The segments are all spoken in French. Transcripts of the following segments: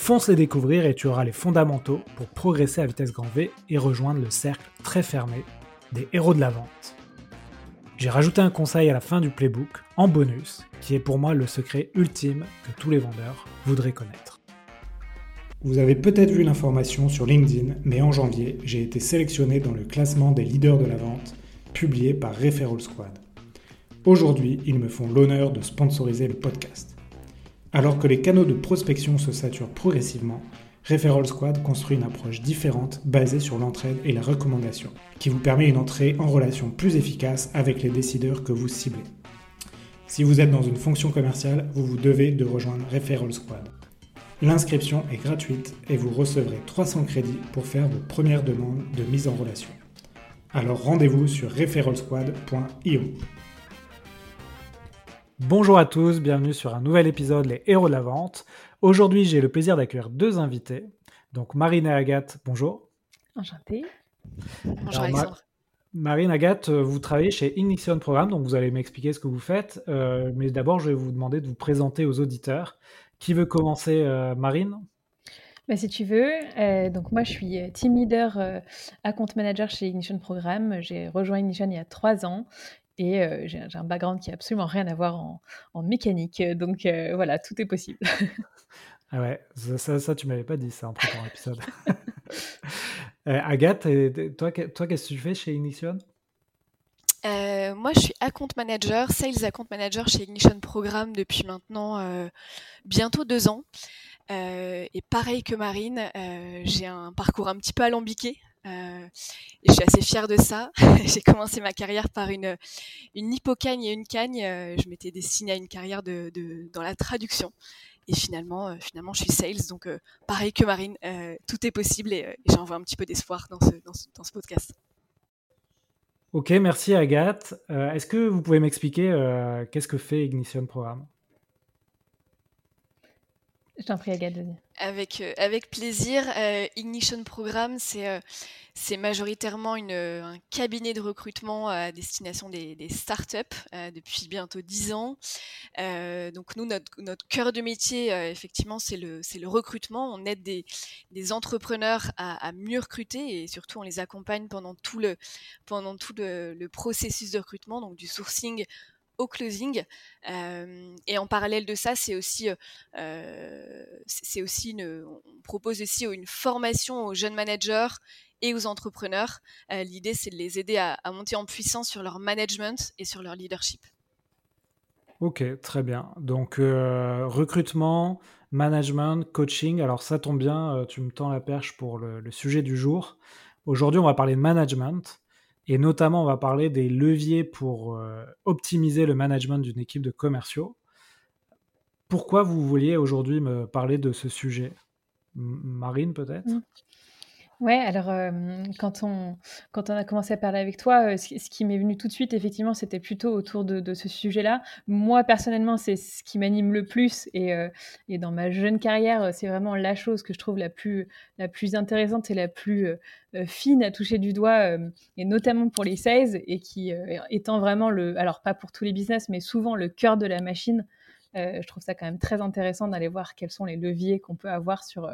Fonce les découvrir et tu auras les fondamentaux pour progresser à vitesse grand V et rejoindre le cercle très fermé des héros de la vente. J'ai rajouté un conseil à la fin du playbook, en bonus, qui est pour moi le secret ultime que tous les vendeurs voudraient connaître. Vous avez peut-être vu l'information sur LinkedIn, mais en janvier, j'ai été sélectionné dans le classement des leaders de la vente, publié par Referral Squad. Aujourd'hui, ils me font l'honneur de sponsoriser le podcast. Alors que les canaux de prospection se saturent progressivement, Referral Squad construit une approche différente basée sur l'entraide et la recommandation, qui vous permet une entrée en relation plus efficace avec les décideurs que vous ciblez. Si vous êtes dans une fonction commerciale, vous vous devez de rejoindre Referral Squad. L'inscription est gratuite et vous recevrez 300 crédits pour faire vos premières demandes de mise en relation. Alors rendez-vous sur referralsquad.io. Bonjour à tous, bienvenue sur un nouvel épisode Les Héros de la Vente. Aujourd'hui, j'ai le plaisir d'accueillir deux invités. Donc Marine et Agathe, bonjour. Enchantée. Bonjour Alexandre. Marine, Agathe, euh, vous travaillez chez Ignition Programme, donc vous allez m'expliquer ce que vous faites. Euh, mais d'abord, je vais vous demander de vous présenter aux auditeurs. Qui veut commencer, euh, Marine? Bah, si tu veux, donc moi je suis team leader account manager chez Ignition Programme. J'ai rejoint Ignition il y a trois ans et j'ai un background qui a absolument rien à voir en, mécanique. Donc voilà, tout est possible. ah ouais, ça, ça, tu m'avais pas dit ça en préparant l'épisode. Agathe, toi, toi qu'est-ce que tu fais chez Ignition? Moi, je suis account manager, sales account manager chez Ignition Programme depuis maintenant bientôt deux ans. et pareil que Marine, j'ai un parcours un petit peu alambiqué. Euh, je suis assez fière de ça. j'ai commencé ma carrière par une, une hippocagne et une cagne. Euh, je m'étais destinée à une carrière de, de, dans la traduction. Et finalement, euh, finalement, je suis sales. Donc, pareil que Marine, tout est possible et, et j'envoie un petit peu d'espoir dans ce, dans, ce, dans ce, podcast. Ok, merci Agathe. Est-ce que vous pouvez m'expliquer qu'est-ce que fait Ignition Programme? Je t'en prie, Agathe. Avec, euh, avec plaisir. Euh, Ignition Programme, c'est euh, majoritairement un cabinet de recrutement à destination des, startups depuis bientôt 10 ans. donc nous, notre, cœur de métier, effectivement, c'est le, recrutement. On aide des, entrepreneurs à, mieux recruter et surtout on les accompagne pendant tout le processus de recrutement, donc du sourcing au closing. Euh, et en parallèle de ça, c'est aussi, euh, c'est aussi une, on propose aussi une formation aux jeunes managers et aux entrepreneurs. Euh, l'idée, c'est de les aider à, monter en puissance sur leur management et sur leur leadership. Ok, très bien. Donc, recrutement, management, coaching. Alors, ça tombe bien, tu me tends la perche pour le sujet du jour. Aujourd'hui, on va parler de management. Et notamment, on va parler des leviers pour euh, optimiser le management d'une équipe de commerciaux. Pourquoi vous vouliez aujourd'hui me parler de ce sujet? Marine, peut-être? Ouais, alors quand, on, quand on a commencé à parler avec toi, ce, qui m'est venu tout de suite, effectivement, c'était plutôt autour de, ce sujet-là. Moi, personnellement, c'est ce qui m'anime le plus et, et, dans ma jeune carrière, c'est vraiment la chose que je trouve la plus, la plus intéressante et la plus fine à toucher du doigt, et notamment pour les sales, et qui étant vraiment le, alors pas pour tous les business, mais souvent le cœur de la machine. Je trouve ça quand même très intéressant d'aller voir quels sont les leviers qu'on peut avoir sur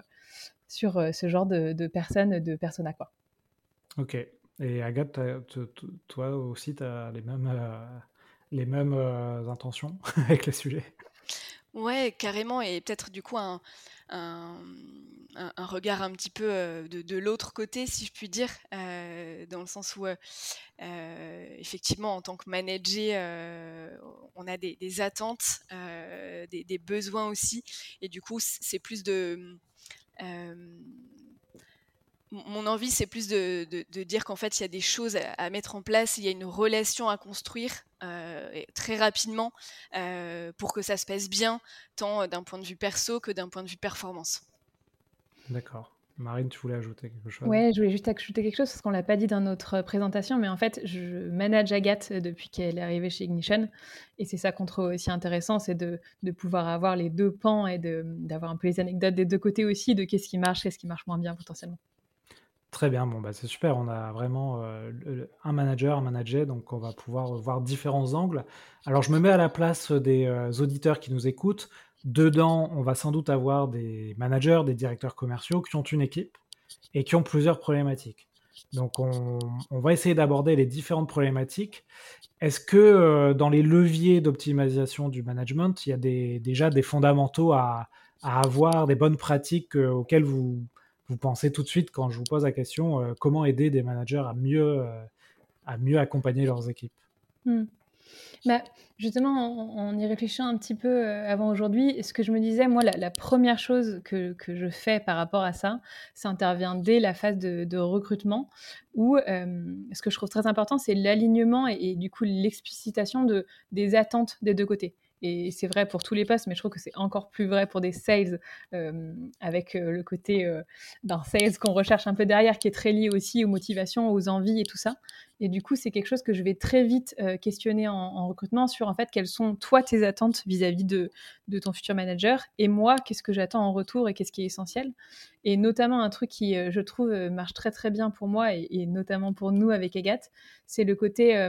sur euh, ce genre de, personnes, de personnes à quoi. Ok. Et Agathe, toi aussi, tu as les mêmes, euh, les mêmes euh, intentions avec le sujet Ouais, carrément. Et peut-être du coup un, un, regard un petit peu de, l'autre côté, si je puis dire, dans le sens où, effectivement, en tant que manager, on a des, attentes, des, besoins aussi. Et du coup, c'est plus de euh, mon envie, c'est plus de, dire qu'en fait, il y a des choses à, mettre en place, il y a une relation à construire euh, très rapidement euh, pour que ça se passe bien, tant d'un point de vue perso que d'un point de vue performance. D'accord. Marine, tu voulais ajouter quelque chose? Ouais, je voulais juste ajouter quelque chose parce qu'on l'a pas dit dans notre présentation, mais en fait, je manage Agathe depuis qu'elle est arrivée chez Ignition. Et c'est ça qu'on trouve aussi intéressant, c'est de, de, pouvoir avoir les deux pans et d'avoir un peu les anecdotes des deux côtés aussi, de qu'est-ce qui marche, qu'est-ce qui marche moins bien potentiellement. Très bien, bon, bah, c'est super. On a vraiment euh, un manager, un manager, donc on va pouvoir voir différents angles. Alors, je me mets à la place des euh, auditeurs qui nous écoutent. Dedans, on va sans doute avoir des managers, des directeurs commerciaux qui ont une équipe et qui ont plusieurs problématiques. Donc, on, va essayer d'aborder les différentes problématiques. Est-ce que euh, dans les leviers d'optimisation du management, il y a déjà des fondamentaux à, avoir, des bonnes pratiques euh, auxquelles vous, vous pensez tout de suite quand je vous pose la question euh, comment aider des managers à mieux, à mieux accompagner leurs équipes? Hmm. Bah, justement, en, y réfléchissant un petit peu euh, avant aujourd'hui, ce que je me disais, moi, la, première chose que, que, je fais par rapport à ça, ça intervient dès la phase de, recrutement, où euh, ce que je trouve très important, c'est l'alignement et, et, du coup l'explicitation de, des attentes des deux côtés. Et c'est vrai pour tous les postes, mais je trouve que c'est encore plus vrai pour des sales, euh, avec euh, le côté euh, d'un sales qu'on recherche un peu derrière, qui est très lié aussi aux motivations, aux envies et tout ça. Et du coup, c'est quelque chose que je vais très vite questionner en, recrutement sur en fait quelles sont toi tes attentes vis-à-vis de, ton futur manager et moi, qu'est-ce que j'attends en retour et qu'est-ce qui est essentiel. Et notamment un truc qui, je trouve, marche très très bien pour moi et notamment pour nous avec Agathe, c'est le côté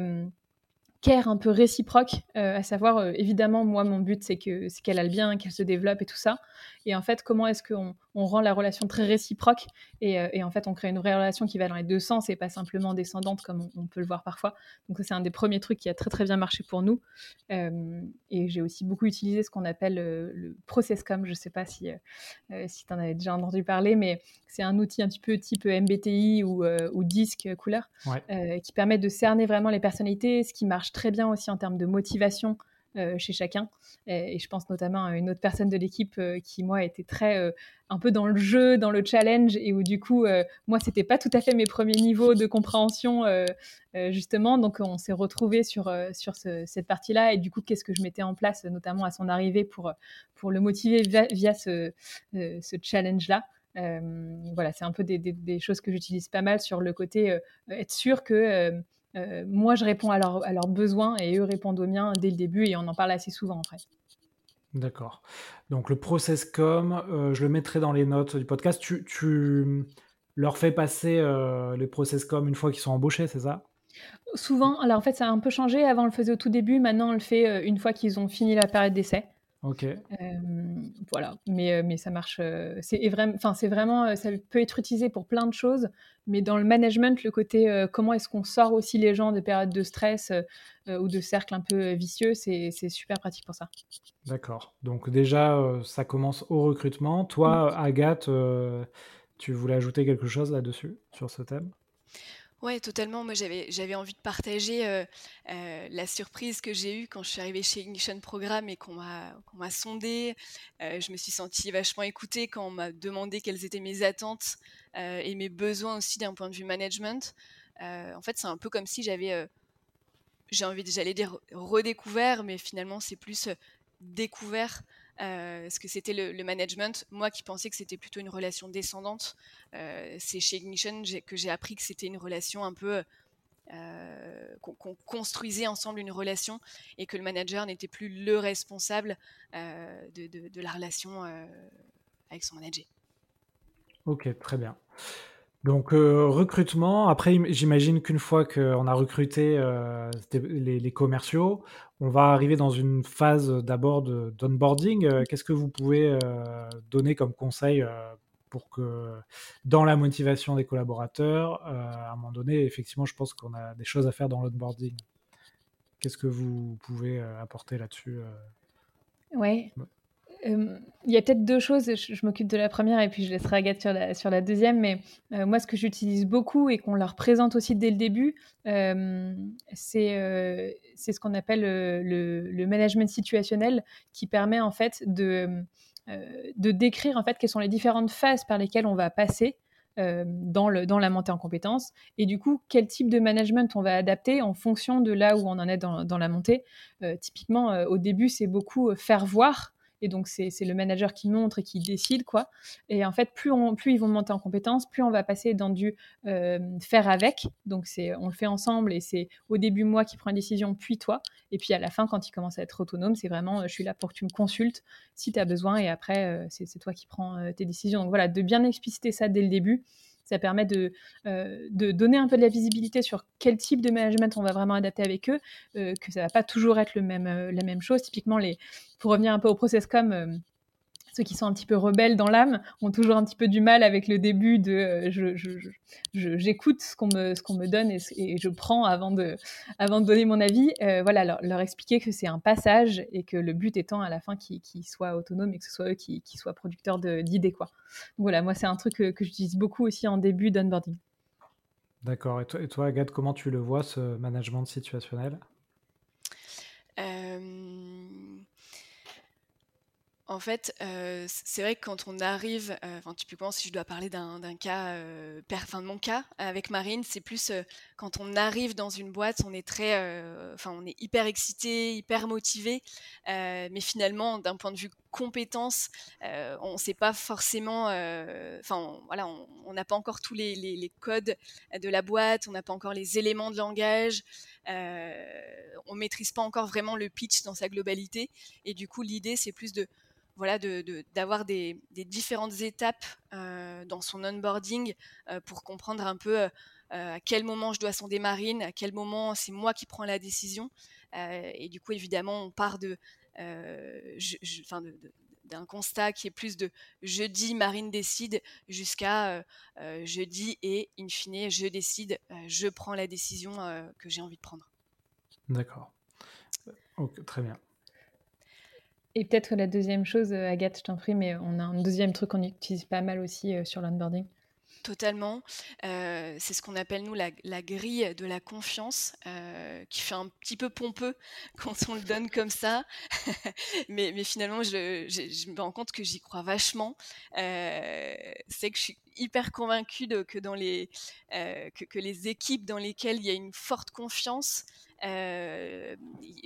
un peu réciproque, euh, à savoir, euh, évidemment, moi, mon but, c'est que c'est qu'elle aille bien, qu'elle se développe et tout ça. Et en fait, comment est-ce qu'on on rend la relation très réciproque et, euh, et, en fait, on crée une vraie relation qui va dans les deux sens et pas simplement descendante comme on, peut le voir parfois. Donc, c'est un des premiers trucs qui a très, très bien marché pour nous. et j'ai aussi beaucoup utilisé ce qu'on appelle le processcom. Je sais pas si, si tu en avais déjà entendu parler, mais c'est un outil un petit peu type MBTI ou, ou disque couleur qui permet de cerner vraiment les personnalités, ce qui marche très bien aussi en termes de motivation euh, chez chacun. Et, je pense notamment à une autre personne de l'équipe euh, qui, moi, était très euh, un peu dans le jeu, dans le challenge, et où du coup, moi, c'était pas tout à fait mes premiers niveaux de compréhension, justement. Donc, on s'est retrouvé sur, sur cette partie-là, et du coup, qu'est-ce que je mettais en place, notamment à son arrivée, pour, pour le motiver via, ce, challenge-là? voilà, c'est un peu des, choses que j'utilise pas mal sur le côté être sûr que euh, moi, je réponds à, à, leurs besoins et eux répondent aux miens dès le début et on en parle assez souvent en fait. D'accord. Donc le process com, euh, je le mettrai dans les notes du podcast. Tu, leur fais passer euh, les process com une fois qu'ils sont embauchés, c'est ça? Souvent. Alors en fait, ça a un peu changé. Avant, on le faisait au tout début. Maintenant, on le fait une fois qu'ils ont fini la période d'essai. Ok. voilà, mais, mais ça marche. c'est vraiment, c'est vraiment, ça peut être utilisé pour plein de choses, mais dans le management, le côté comment est-ce qu'on sort aussi les gens des périodes de stress ou de cercles un peu vicieux, c'est super pratique pour ça. D'accord. Donc déjà, ça commence au recrutement. Toi. Agathe, tu voulais ajouter quelque chose là-dessus sur ce thème? Ouais, totalement. Moi, j'avais, j'avais envie de partager euh, euh, la surprise que j'ai eue quand je suis arrivée chez Ignition Programme et qu'on m'a, qu'on m'a sondée. Euh, je me suis sentie vachement écoutée quand on m'a demandé quelles étaient mes attentes et mes besoins aussi d'un point de vue management. en fait, c'est un peu comme si j'avais, j'ai envie de, j'allais dire redécouvert, mais finalement, c'est plus découvert euh, ce que c'était le, management? Moi qui pensais que c'était plutôt une relation descendante, euh, c'est chez Ignition que j'ai appris que c'était une relation un peu... Euh, qu'on construisait ensemble une relation et que le manager n'était plus le responsable de, la relation avec son manager. Ok, très bien. Donc recrutement, après j'imagine qu'une fois qu'on a recruté les, commerciaux, on va arriver dans une phase d'abord d'onboarding. Euh, qu'est-ce que vous pouvez euh, donner comme conseil euh, pour que dans la motivation des collaborateurs, à un moment donné, effectivement, je pense qu'on a des choses à faire dans l'onboarding. Qu'est-ce que vous pouvez apporter là-dessus Oui. Il y a peut-être deux choses, je, m'occupe de la première et puis je laisserai Agathe sur la, deuxième, mais moi ce que j'utilise beaucoup et qu'on leur présente aussi dès le début, c'est c'est ce qu'on appelle le, le, management situationnel qui permet en fait de, décrire en fait quelles sont les différentes phases par lesquelles on va passer dans, la montée en compétences et du coup quel type de management on va adapter en fonction de là où on en est dans la montée. typiquement au début c'est beaucoup faire voir Et donc, c'est le manager qui montre et qui décide, quoi. Et en fait, plus, on, plus ils vont monter en compétences, plus on va passer dans du euh, faire avec. Donc, c'est on le fait ensemble et c'est au début moi qui prends une décision, puis toi. Et puis à la fin, quand il commence à être autonome, c'est vraiment je suis là pour que tu me consultes si tu as besoin et après, c'est toi qui prends tes décisions. Donc voilà, de bien expliciter ça dès le début ça permet de, euh, de donner un peu de la visibilité sur quel type de management on va vraiment adapter avec eux, euh, que ça va pas toujours être euh, la même chose. Typiquement, les, pour revenir un peu au process comme ceux qui sont un petit peu rebelles dans l'âme ont toujours un petit peu du mal avec le début de euh, j'écoute ce qu'on me, ce qu'on me donne et, je prends avant de, avant de donner mon avis. Euh, voilà, leur, expliquer que c'est un passage et que le but étant à la fin qu'ils soient autonomes et que ce soit eux qui, soient producteurs d'idées. quoi. voilà, moi c'est un truc que, j'utilise beaucoup aussi en début d'onboarding. D'accord. Et toi, et toi, Agathe, comment tu le vois, ce management situationnel? Euh, en fait, euh, c'est vrai que quand on arrive, euh, enfin, typiquement, si je dois parler d'un cas, euh, de mon cas avec Marine, c'est plus quand on arrive dans une boîte, on est très, enfin, on est hyper excité, hyper motivé, mais finalement, d'un point de vue compétence, on ne sait pas forcément, enfin, voilà, on n'a pas encore tous les, codes de la boîte, on n'a pas encore les éléments de langage, on maîtrise pas encore vraiment le pitch dans sa globalité, et du coup, l'idée, c'est plus de voilà, d'avoir des, différentes étapes euh, dans son onboarding euh, pour comprendre un peu euh, à quel moment je dois sonder Marine, à quel moment c'est moi qui prends la décision. et du coup, évidemment, on part de, d'un constat qui est plus de jeudi, Marine décide, jusqu'à jeudi et, in fine, je décide, je prends la décision que j'ai envie de prendre. D'accord. très bien. Et peut-être la deuxième chose, euh, Agathe, je t'en prie, mais on a un deuxième truc qu'on utilise pas mal aussi euh, sur l'onboarding. Totalement. Euh, c'est ce qu'on appelle, nous, la, grille de la confiance, qui fait un petit peu pompeux quand on le donne comme ça. mais, finalement, je, me rends compte que j'y crois vachement. c'est que je suis hyper convaincue que, dans les, que, les équipes dans lesquelles il y a une forte confiance, euh,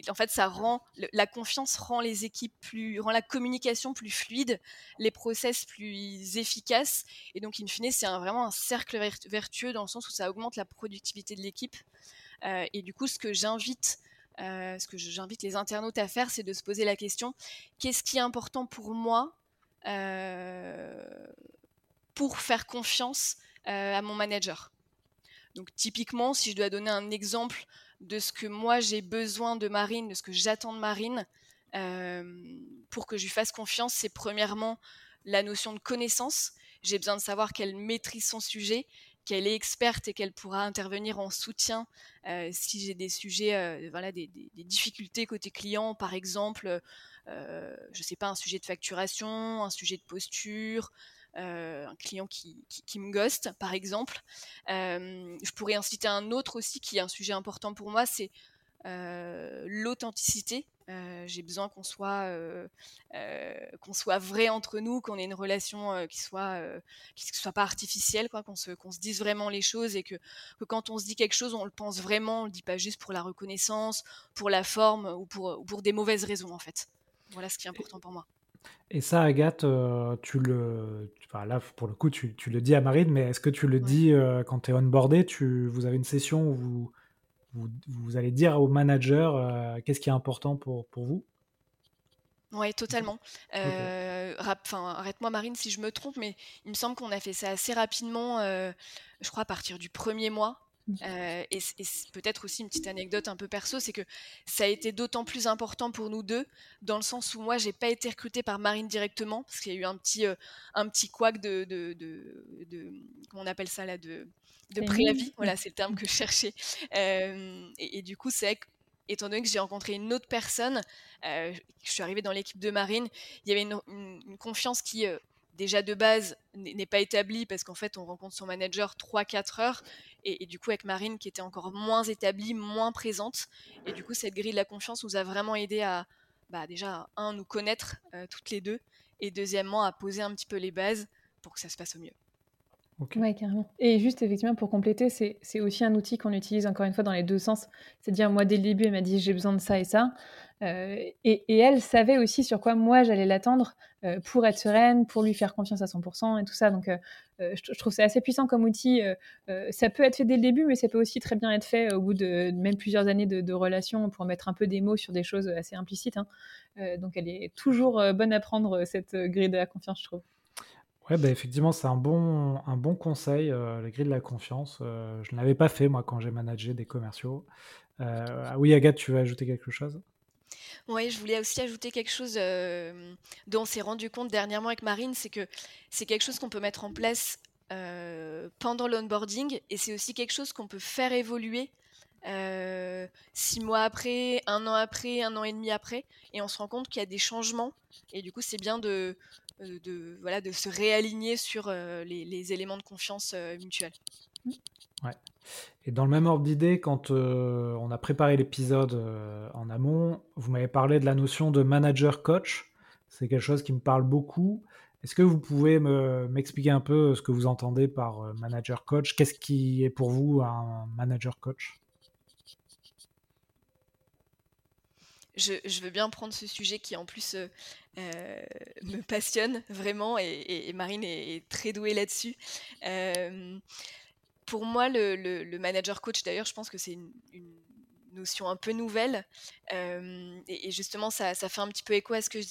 en fait, ça rend la confiance rend les équipes plus, rend la communication plus fluide, les process plus efficaces, et donc in fine, c'est vraiment un cercle vertueux dans le sens où ça augmente la productivité de l'équipe. Euh, et du coup, ce que j'invite euh, ce que j'invite les internautes à faire, c'est de se poser la question qu'est-ce qui est important pour moi pour faire confiance à mon manager? Donc, typiquement, si je dois donner un exemple de ce que moi j'ai besoin de Marine, de ce que j'attends de Marine, euh, pour que je lui fasse confiance, c'est premièrement la notion de connaissance. J'ai besoin de savoir qu'elle maîtrise son sujet, qu'elle est experte et qu'elle pourra intervenir en soutien euh, si j'ai des sujets, euh, voilà, des, difficultés côté client, par exemple, je ne sais pas, un sujet de facturation, un sujet de posture, euh, un client qui, me ghost, par exemple. Euh, je pourrais en citer un autre aussi qui est un sujet important pour moi, c'est euh, l'authenticité. J'ai besoin qu'on soit, qu'on soit vrai entre nous, qu'on ait une relation qui soit, qui soit pas artificielle, quoi, qu'on se, qu'on se dise vraiment les choses et que, que, quand on se dit quelque chose, on le pense vraiment, on le dit pas juste pour la reconnaissance, pour la forme ou pour, ou pour des mauvaises raisons en fait. Voilà ce qui est important pour moi. Et ça, Agathe, euh, tu le, enfin, là, pour le coup, tu, tu le dis à Marine, mais est-ce que tu le dis euh, quand tu es onboardé tu, Vous avez une session où vous, vous, vous allez dire au manager euh, qu'est-ce qui est important pour, pour vous? Oui, totalement. Arrête-moi, Marine, si je me trompe, mais il me semble qu'on a fait ça assez rapidement, je crois à partir du premier mois. Euh, et, peut-être aussi une petite anecdote un peu perso, c'est que ça a été d'autant plus important pour nous deux, dans le sens où moi, j'ai pas été recrutée par Marine directement, parce qu'il y a eu un petit, euh, un petit couac de, de, de, comment on appelle ça là, de, de préavis. Voilà, c'est le terme que je cherchais. Euh, et, du coup, c'est étant donné que j'ai rencontré une autre personne, je suis arrivée dans l'équipe de Marine, il y avait une, une confiance qui déjà de base n'est pas établi parce qu'en fait on rencontre son manager 3-4 heures et, du coup avec Marine qui était encore moins établie, moins présente et du coup cette grille de la confiance nous a vraiment aidé à bah, déjà un nous connaître euh, toutes les deux et deuxièmement à poser un petit peu les bases pour que ça se passe au mieux. Oui, carrément. Et juste, effectivement, pour compléter, c'est aussi un outil qu'on utilise encore une fois dans les deux sens. C'est-à-dire, moi, dès le début, elle m'a dit j'ai besoin de ça et ça. Euh, et, elle savait aussi sur quoi moi j'allais l'attendre euh, pour être sereine, pour lui faire confiance à 100% et tout ça. Donc, euh, je, trouve c'est assez puissant comme outil. ça peut être fait dès le début, mais ça peut aussi très bien être fait au bout de même plusieurs années de, relation pour mettre un peu des mots sur des choses assez implicites. Hein. donc, elle est toujours bonne à prendre, cette grille de la confiance, je trouve. Ouais, bah, effectivement, c'est un bon, un bon conseil, la grille de la confiance. Je ne l'avais pas fait, moi, quand j'ai managé des commerciaux. Ah oui, Agathe, tu veux ajouter quelque chose? Oui, je voulais aussi ajouter quelque chose dont on s'est rendu compte dernièrement avec Marine, c'est que c'est quelque chose qu'on peut mettre en place pendant l'onboarding et c'est aussi quelque chose qu'on peut faire évoluer six mois après, un an après, un an et demi après, et on se rend compte qu'il y a des changements. Et du coup, c'est bien de, euh, voilà, de se réaligner sur euh, les, éléments de confiance euh, mutuelle. Ouais. Et dans le même ordre d'idée, quand on a préparé l'épisode en amont, vous m'avez parlé de la notion de manager-coach. C'est quelque chose qui me parle beaucoup. Est-ce que vous pouvez m'expliquer un peu ce que vous entendez par manager-coach Qu'est-ce qui est pour vous un manager-coach je, veux bien prendre ce sujet qui en plus euh, euh, me passionne vraiment et, Marine est, très douée là-dessus. Euh, pour moi, le, manager coach, d'ailleurs, je pense que c'est une, notion un peu nouvelle et, justement, ça, fait un petit peu écho à ce, que,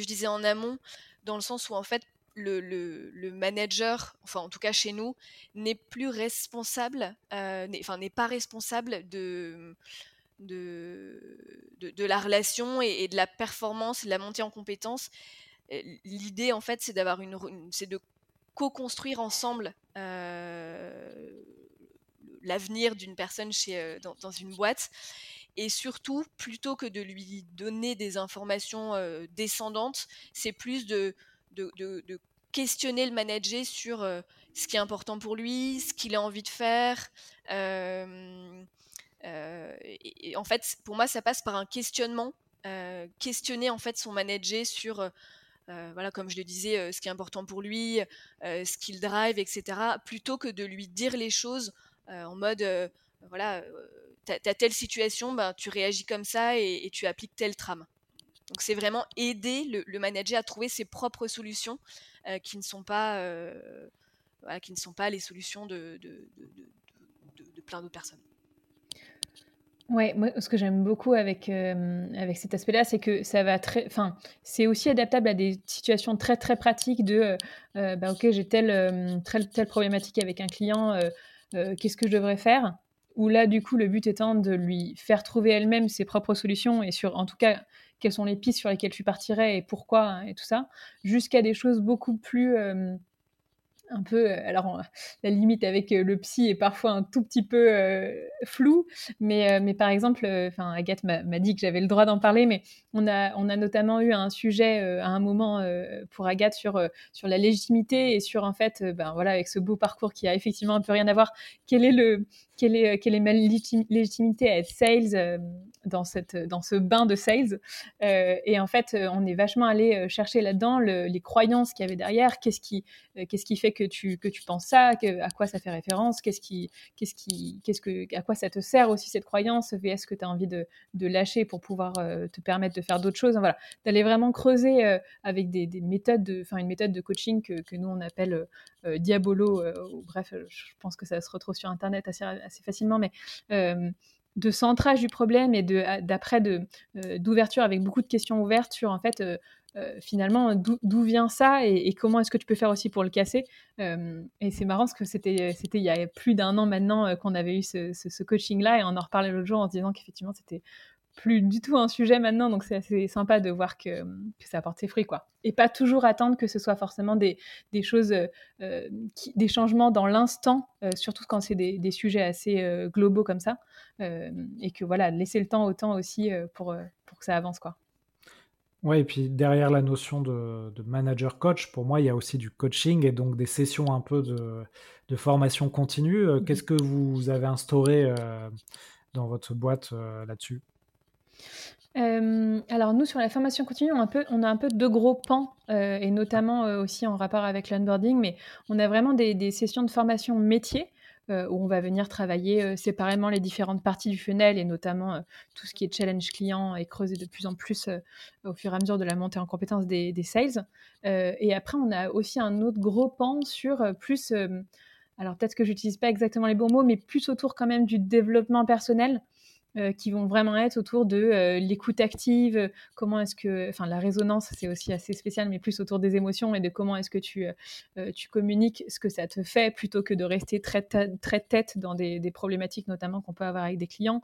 je disais en amont, dans le sens où en fait, le, manager, enfin en tout cas chez nous, n'est plus responsable, enfin n'est pas responsable de, la relation et, de la performance de la montée en compétences. L'idée, en fait, c'est d'avoir une, c'est de co-construire ensemble euh, l'avenir d'une personne chez, euh, dans, une boîte. Et surtout, plutôt que de lui donner des informations euh, descendantes, c'est plus de, de, de, questionner le manager sur ce qui est important pour lui, ce qu'il a envie de faire. Et, en fait, pour moi, ça passe par un questionnement, questionner en fait son manager sur euh, voilà, comme je le disais, ce qui est important pour lui, ce qu'il drive, etc., plutôt que de lui dire les choses en mode, voilà, t'as as telle situation, ben, tu réagis comme ça et, tu appliques telle trame. Donc c'est vraiment aider le, manager à trouver ses propres solutions qui ne sont pas, qui ne sont pas les solutions de, de, de plein d'autres personnes. Ouais, moi, ce que j'aime beaucoup avec, euh, avec cet aspect-là, c'est que ça va très, enfin, c'est aussi adaptable à des situations très très pratiques de, euh, euh, bah, ok, j'ai telle, telle, problématique avec un client, qu'est-ce que je devrais faire? Ou là, du coup, le but étant de lui faire trouver elle-même ses propres solutions et sur, en tout cas, quelles sont les pistes sur lesquelles tu partirais et pourquoi et tout ça, jusqu'à des choses beaucoup plus peu, euh, alors la limite avec euh, le psy est parfois un tout petit peu euh, floue, mais, mais par exemple, enfin Agathe m'a dit que j'avais le droit d'en parler, mais on a, on a notamment eu un sujet à un moment pour Agathe sur, sur la légitimité et sur en fait, ben voilà, avec ce beau parcours qui a effectivement un peu rien à voir, quel est le, quelle est, quelle est ma légitimité à être sales dans, cette, dans ce bain de sales Et en fait, on est vachement allé chercher là-dedans les croyances qu'il y avait derrière, qu'est-ce qui, qu'est-ce qui fait que tu, que tu penses ça, à quoi ça fait référence, qu'est-ce qui, qu'est-ce qui, qu'est-ce que, à quoi ça te sert aussi cette croyance, est-ce que tu as envie de, de, lâcher pour pouvoir euh, te permettre de faire d'autres choses. Voilà, d'aller vraiment creuser euh, avec des, des, méthodes, de, enfin une méthode de coaching que, nous on appelle euh, Diabolo. bref, je pense que ça se retrouve sur internet assez, facilement, mais de centrage du problème et d'après d'ouverture avec beaucoup de questions ouvertes sur en fait finalement, d'où vient ça et, comment est-ce que tu peux faire aussi pour le casser? Euh, Et c'est marrant parce que c'était il y a plus d'un an maintenant euh, qu'on avait eu ce, coaching-là et on en reparlait l'autre jour en se disant qu'effectivement, c'était plus du tout un sujet maintenant, donc c'est assez sympa de voir que, ça apporte ses fruits, quoi. Et pas toujours attendre que ce soit forcément des, choses, des changements dans l'instant, surtout quand c'est des, sujets assez globaux comme ça, et que voilà, laisser le temps au temps aussi pour, pour que ça avance, quoi. Ouais, et puis derrière la notion de, manager coach, pour moi, il y a aussi du coaching et donc des sessions un peu de, formation continue. Euh, qu'est-ce que vous avez instauré euh, dans votre boîte euh, là-dessus? Alors nous sur la formation continue, on a un peu, a un peu deux gros pans et notamment aussi en rapport avec l'onboarding, mais on a vraiment des, sessions de formation métier où on va venir travailler euh, séparément les différentes parties du funnel et notamment euh, tout ce qui est challenge client et creuser de plus en plus au fur et à mesure de la montée en compétence des, sales. et après, on a aussi un autre gros pan sur plus, alors peut-être que j'utilise pas exactement les bons mots, mais plus autour quand même du développement personnel. Euh, qui vont vraiment être autour de euh, l'écoute active, comment est-ce que, enfin la résonance c'est aussi assez spécial, mais plus autour des émotions et de comment est-ce que tu, euh, tu communiques ce que ça te fait plutôt que de rester très, très tête dans des, des problématiques notamment qu'on peut avoir avec des clients.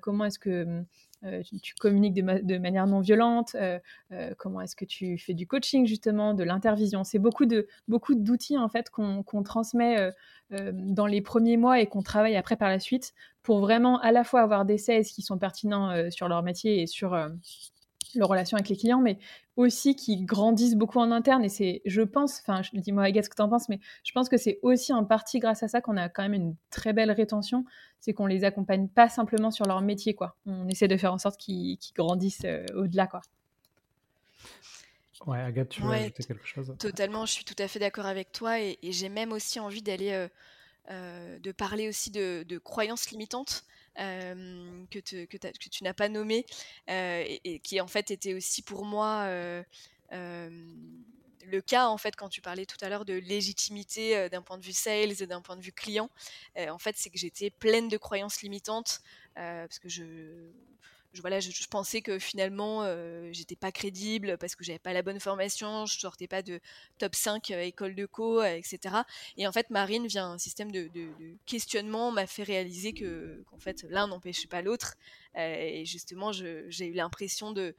comment est-ce que euh, tu, communiques de, manière non violente, euh, euh, comment est-ce que tu fais du coaching justement, de l'intervision? C'est beaucoup d'outils en fait qu'on transmet dans les premiers mois et qu'on travaille après par la suite pour vraiment à la fois avoir des sales qui sont pertinents sur leur métier et sur leur relation avec les clients, mais aussi qui grandissent beaucoup en interne. Et c'est, je pense, enfin, dis-moi, Agathe, ce que tu en penses, mais je pense que c'est aussi en partie grâce à ça qu'on a quand même une très belle rétention. C'est qu'on les accompagne pas simplement sur leur métier, quoi. On essaie de faire en sorte qu'ils, grandissent euh, au-delà, quoi. Ouais, Agathe, tu veux ajouter quelque chose? Totalement, je suis tout à fait d'accord avec toi et, j'ai même aussi envie d'aller, euh, euh, de parler aussi de, de croyances limitantes que, tu n'as pas nommé et, qui en fait était aussi pour moi le cas en fait quand tu parlais tout à l'heure de légitimité d'un point de vue sales et d'un point de vue client en fait c'est que j'étais pleine de croyances limitantes parce que je je, voilà, pensais que finalement, euh, j'étais pas crédible parce que j'avais pas la bonne formation, je sortais pas de top 5 euh, école de co, euh, etc. Et en fait, Marine, via un système de, questionnement, m'a fait réaliser que qu'en fait, l'un n'empêchait pas l'autre. et justement, j'ai eu l'impression de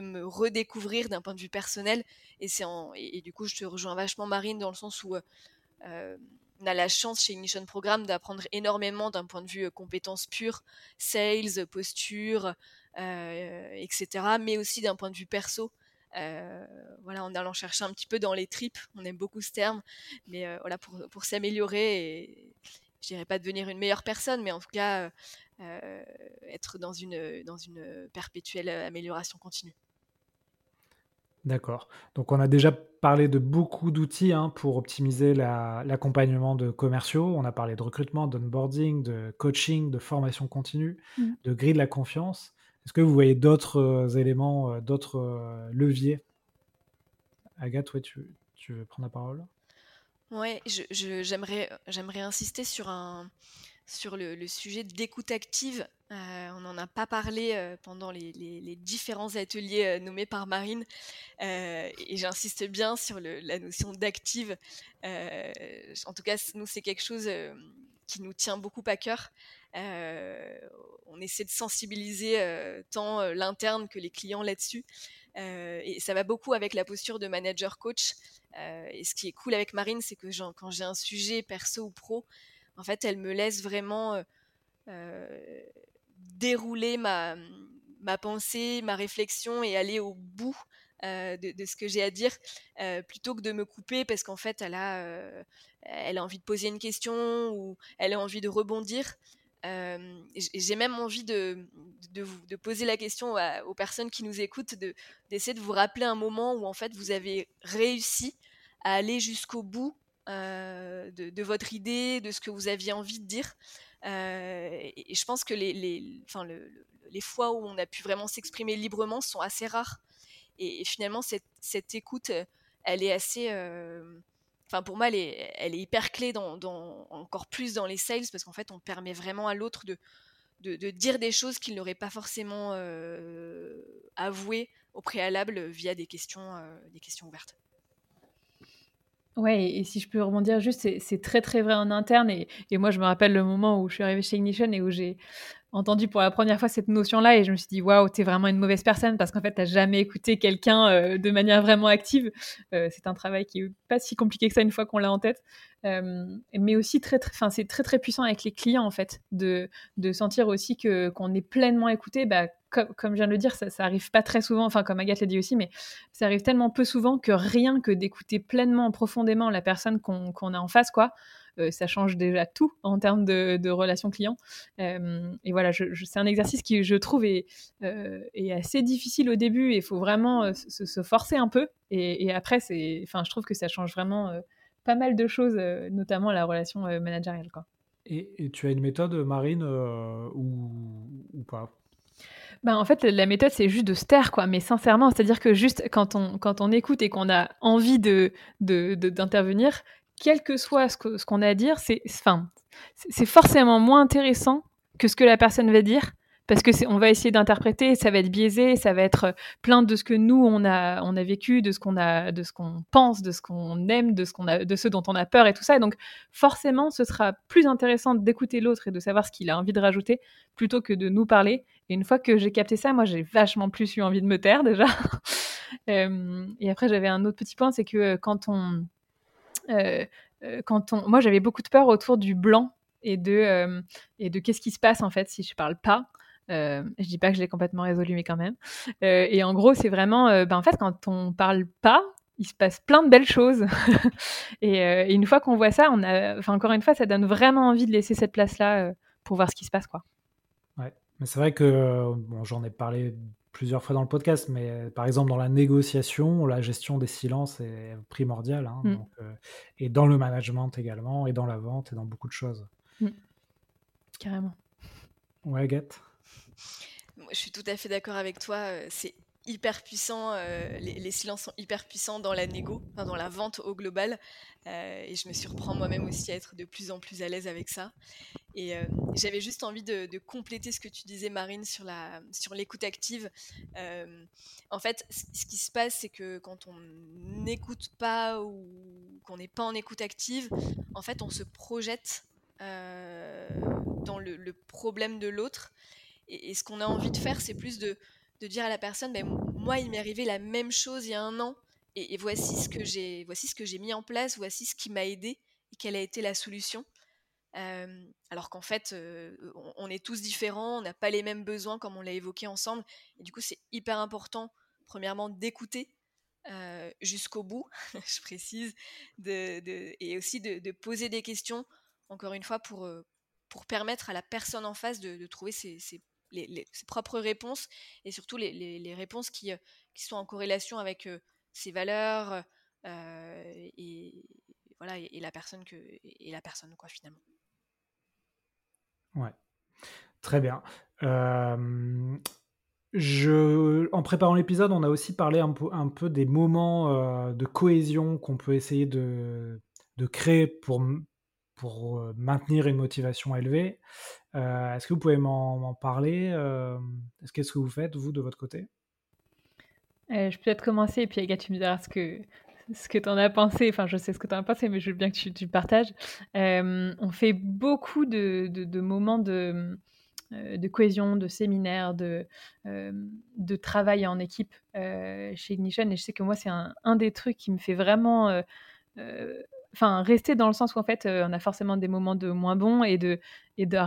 me redécouvrir d'un point de vue personnel. Et, et, du coup, je te rejoins vachement, Marine, dans le sens où on a la chance chez Ignition Programme d'apprendre énormément d'un point de vue compétences pures, sales, posture, etc. Mais aussi d'un point de vue perso. voilà, en allant chercher un petit peu dans les tripes, on aime beaucoup ce terme, mais voilà, pour, s'améliorer et je dirais pas devenir une meilleure personne, mais en tout cas être dans une perpétuelle amélioration continue. D'accord. Donc on a déjà parlé de beaucoup d'outils hein, pour optimiser l'accompagnement de commerciaux. On a parlé de recrutement, d'onboarding, de coaching, de formation continue, mmh. de grille de la confiance. Est-ce que vous voyez d'autres euh, éléments, euh, d'autres euh, leviers? Agathe, tu, veux prendre la parole? Oui, j'aimerais insister sur un, sur le, sujet d'écoute active. Euh, on n'en a pas parlé euh, pendant les, différents ateliers euh, nommés par Marine, et j'insiste bien sur la notion d'active. en tout cas, nous, c'est quelque chose qui nous tient beaucoup à cœur. on essaie de sensibiliser tant l'interne que les clients là-dessus. et ça va beaucoup avec la posture de manager coach. et ce qui est cool avec Marine, c'est que quand j'ai un sujet perso ou pro, en fait, elle me laisse vraiment euh, euh, dérouler ma, pensée, ma réflexion et aller au bout euh, de, ce que j'ai à dire plutôt que de me couper parce qu'en fait elle a, envie de poser une question ou elle a envie de rebondir. j'ai même envie de, poser la question aux personnes qui nous écoutent, d'essayer de vous rappeler un moment où en fait vous avez réussi à aller jusqu'au bout euh, de, votre idée, de ce que vous aviez envie de dire. Euh, et, je pense que les, enfin, les fois où on a pu vraiment s'exprimer librement sont assez rares. Et, finalement, cette, écoute, elle est assez... Euh, enfin, pour moi, elle est, elle hyper clé, dans, encore plus dans les sales, parce qu'en fait, on permet vraiment à l'autre de, de, de, dire des choses qu'il n'aurait pas forcément avouées au préalable via des questions, des questions ouvertes. Ouais, et si je peux rebondir juste, c'est très très vrai en interne. Et, et, moi, je me rappelle le moment où je suis arrivée chez Ignition et où j'ai entendu pour la première fois cette notion-là et je me suis dit waouh, t'es vraiment une mauvaise personne parce qu'en fait, t'as jamais écouté quelqu'un euh, de manière vraiment active. Euh, c'est un travail qui est pas si compliqué que ça une fois qu'on l'a en tête, euh, mais aussi très, très, enfin, c'est très très puissant avec les clients en fait de, de sentir aussi que qu'on est pleinement écouté. Bah, comme, comme, je viens de le dire, ça, ça arrive pas très souvent, enfin comme Agathe l'a dit aussi, mais ça arrive tellement peu souvent que rien que d'écouter pleinement, profondément la personne qu'on a en face, quoi, ça change déjà tout en termes de, de relations clients. et voilà, je, c'est un exercice qui, je trouve, est, est assez difficile au début et il faut vraiment se, forcer un peu. Et, après, c'est, enfin, je trouve que ça change vraiment pas mal de choses, notamment la relation managériale. Quoi. Et, tu as une méthode, Marine, ou, ou pas? Ben, en fait, la méthode, c'est juste de se taire, quoi. Mais sincèrement, c'est-à-dire que juste quand on, quand on écoute et qu'on a envie de, d'intervenir, quel que soit ce, qu'on a à dire, c'est, enfin, forcément moins intéressant que ce que la personne va dire parce que on va essayer d'interpréter, ça va être biaisé, ça va être euh, plein de ce que nous on a on a vécu, de ce qu'on a, de ce qu'on pense, de ce qu'on aime, de ce qu'on a, de ce dont on a peur et tout ça. Et donc forcément, ce sera plus intéressant d'écouter l'autre et de savoir ce qu'il a envie de rajouter plutôt que de nous parler. Et une fois que j'ai capté ça, moi j'ai vachement plus eu envie de me taire déjà. Euh, et après j'avais un autre petit point, c'est que euh, quand on quand on, moi j'avais beaucoup de peur autour du blanc et de, et de qu'est-ce qui se passe en fait si je parle pas. Euh, je dis pas que je l'ai complètement résolu, mais quand même. Euh, et en gros, c'est vraiment, euh, ben, en fait, quand on parle pas, il se passe plein de belles choses. et, une fois qu'on voit ça, on a, enfin, encore une fois, ça donne vraiment envie de laisser cette place-là pour voir ce qui se passe, quoi. Ouais, mais c'est vrai que j'en ai parlé plusieurs fois dans le podcast, mais par exemple dans la négociation, la gestion des silences est primordiale, hein, mm. et dans le management également, et dans la vente, et dans beaucoup de choses. Mm. Carrément. Ouais, Agathe? Je suis tout à fait d'accord avec toi. Euh, c'est hyper puissant, euh, les, silences sont hyper puissants dans la négo, dans la vente au global. Euh, et je me surprends moi-même aussi à être de plus en plus à l'aise avec ça. Et j'avais juste envie de, compléter ce que tu disais, Marine, sur l'écoute active. en fait, ce qui se passe, c'est que quand on n'écoute pas ou qu'on n'est pas en écoute active, en fait, on se projette dans le, problème de l'autre et, ce qu'on a envie de faire, c'est plus de, dire à la personne, ben, moi, il m'est arrivé la même chose il y a un an, et, voici ce que j'ai, voici ce que j'ai mis en place, voici ce qui m'a aidé et quelle a été la solution. Euh, alors qu'en fait, euh, on, est tous différents, on n'a pas les mêmes besoins comme on l'a évoqué ensemble, et du coup, c'est hyper important, premièrement, d'écouter. Euh, jusqu'au bout, je précise, et aussi de, poser des questions, encore une fois, pour, permettre à la personne en face de, trouver ses, ses propres réponses et surtout les, réponses qui, qui, sont en corrélation avec ses valeurs euh, et, voilà et, la personne que et la personne quoi finalement. Ouais, très bien. je, en préparant l'épisode, on a aussi parlé un peu, un peu des moments de cohésion qu'on peut essayer de, de créer pour, pour maintenir une motivation élevée. Est-ce que vous pouvez m'en parler Qu'est-ce que vous faites, vous, de votre côté? Je peux peut-être commencer, et puis Agathe, tu me diras ce que, ce que tu en as pensé. Enfin, je sais ce que tu en as pensé, mais je veux bien que tu, tu partages. on fait beaucoup de, de, moments de, de, cohésion, de séminaires, de, de travail en équipe chez Ignition. Et je sais que moi, c'est un, un, des trucs qui me fait vraiment enfin rester dans le sens où en fait on a forcément des moments de moins bons et de et de,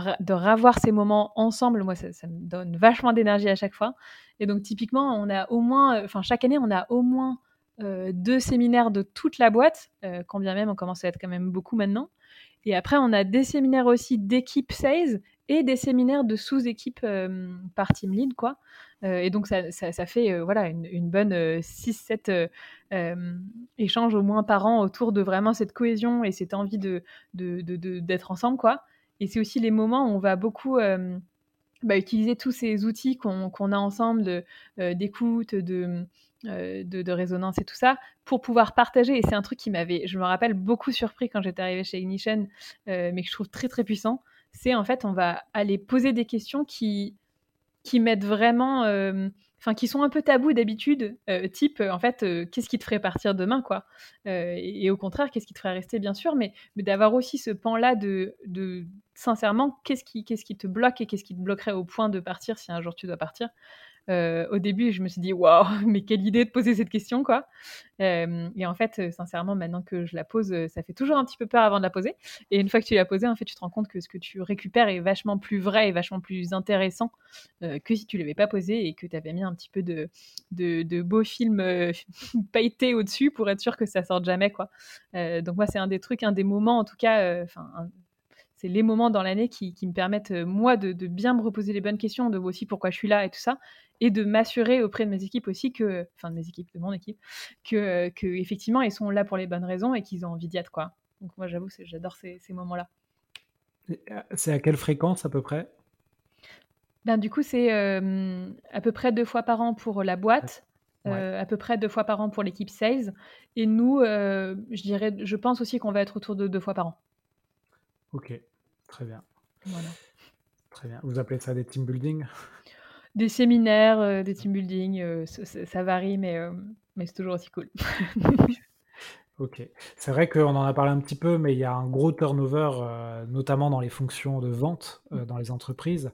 ces moments ensemble moi ça, me donne vachement d'énergie à chaque fois. Et donc typiquement on a au moins enfin chaque année on a au moins deux séminaires de toute la boîte quand bien même on commence à être quand même beaucoup maintenant et après on a des séminaires aussi d'équipe sales et des séminaires de sous-équipe par team lead quoi et donc ça, ça, fait voilà une, bonne 6-7 échanges au moins par an autour de vraiment cette cohésion et cette envie d'être de, de, ensemble. quoi. Et c'est aussi les moments où on va beaucoup bah, utiliser tous ces outils qu'on a ensemble de, d'écoute, de, de, résonance et tout ça pour pouvoir partager. Et c'est un truc qui m'avait, je me rappelle, beaucoup surpris quand j'étais arrivée chez Ignition, mais que je trouve très très puissant. C'est en fait, on va aller poser des questions qui, qui mettent vraiment enfin qui sont un peu tabous d'habitude, euh, type en fait euh, qu'est-ce qui te ferait partir demain quoi, euh, et, au contraire qu'est-ce qui te ferait rester bien sûr, mais, mais d'avoir aussi ce pan là de, de sincèrement qu'est-ce qui qu'est-ce qui te bloque et qu'est-ce qui te bloquerait au point de partir si un jour tu dois partir? Au début, je me suis dit waouh, mais quelle idée de poser cette question quoi. et en fait, sincèrement, maintenant que je la pose, ça fait toujours un petit peu peur avant de la poser. Et une fois que tu l'as posée, en fait, tu te rends compte que ce que tu récupères est vachement plus vrai et vachement plus intéressant que si tu l'avais pas posé et que tu avais mis un petit peu de, de, de beaux films pailletés au-dessus pour être sûr que ça sorte jamais quoi. donc moi, c'est un des trucs, un des moments en tout cas, enfin c'est les moments dans l'année qui, me permettent, euh, moi, de, bien me reposer les bonnes questions, de aussi pourquoi je suis là et tout ça, et de m'assurer auprès de mes équipes aussi que, enfin de mes équipes, de mon équipe, que, euh, que effectivement ils sont là pour les bonnes raisons et qu'ils ont envie d'y être, quoi. Donc moi, j'avoue, j'adore ces, moments-là. Euh, c'est à quelle fréquence à peu près? Ben, Du coup, c'est à peu près deux fois par an pour la boîte, à peu près deux fois par an pour l'équipe sales. Et nous, je dirais, je pense aussi qu'on va être autour de deux fois par an. Ok. Très bien. Voilà. Très bien. Vous appelez ça des team building? Des séminaires, euh, des team building, euh, ça, varie, mais, euh, mais c'est toujours aussi cool. ok. C'est vrai qu'on en a parlé un petit peu, mais il y a un gros turnover, notamment dans les fonctions de vente dans les entreprises.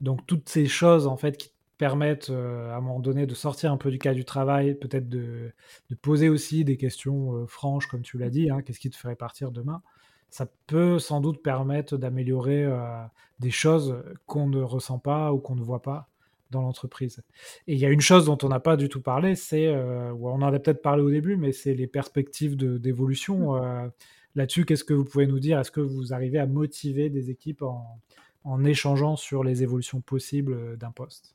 Donc toutes ces choses en fait qui permettent à un moment donné de sortir un peu du cas du travail, peut-être de, de, poser aussi des questions franches, comme tu l'as dit, hein, qu'est-ce qui te ferait partir demain? Ça peut sans doute permettre d'améliorer euh, des choses qu'on ne ressent pas ou qu'on ne voit pas dans l'entreprise. Et il y a une chose dont on n'a pas du tout parlé, c'est, euh, on en a peut-être parlé au début, mais c'est les perspectives d'évolution. Mmh. Euh, là-dessus, qu'est-ce que vous pouvez nous dire? Est-ce que vous arrivez à motiver des équipes en, en échangeant sur les évolutions possibles d'un poste?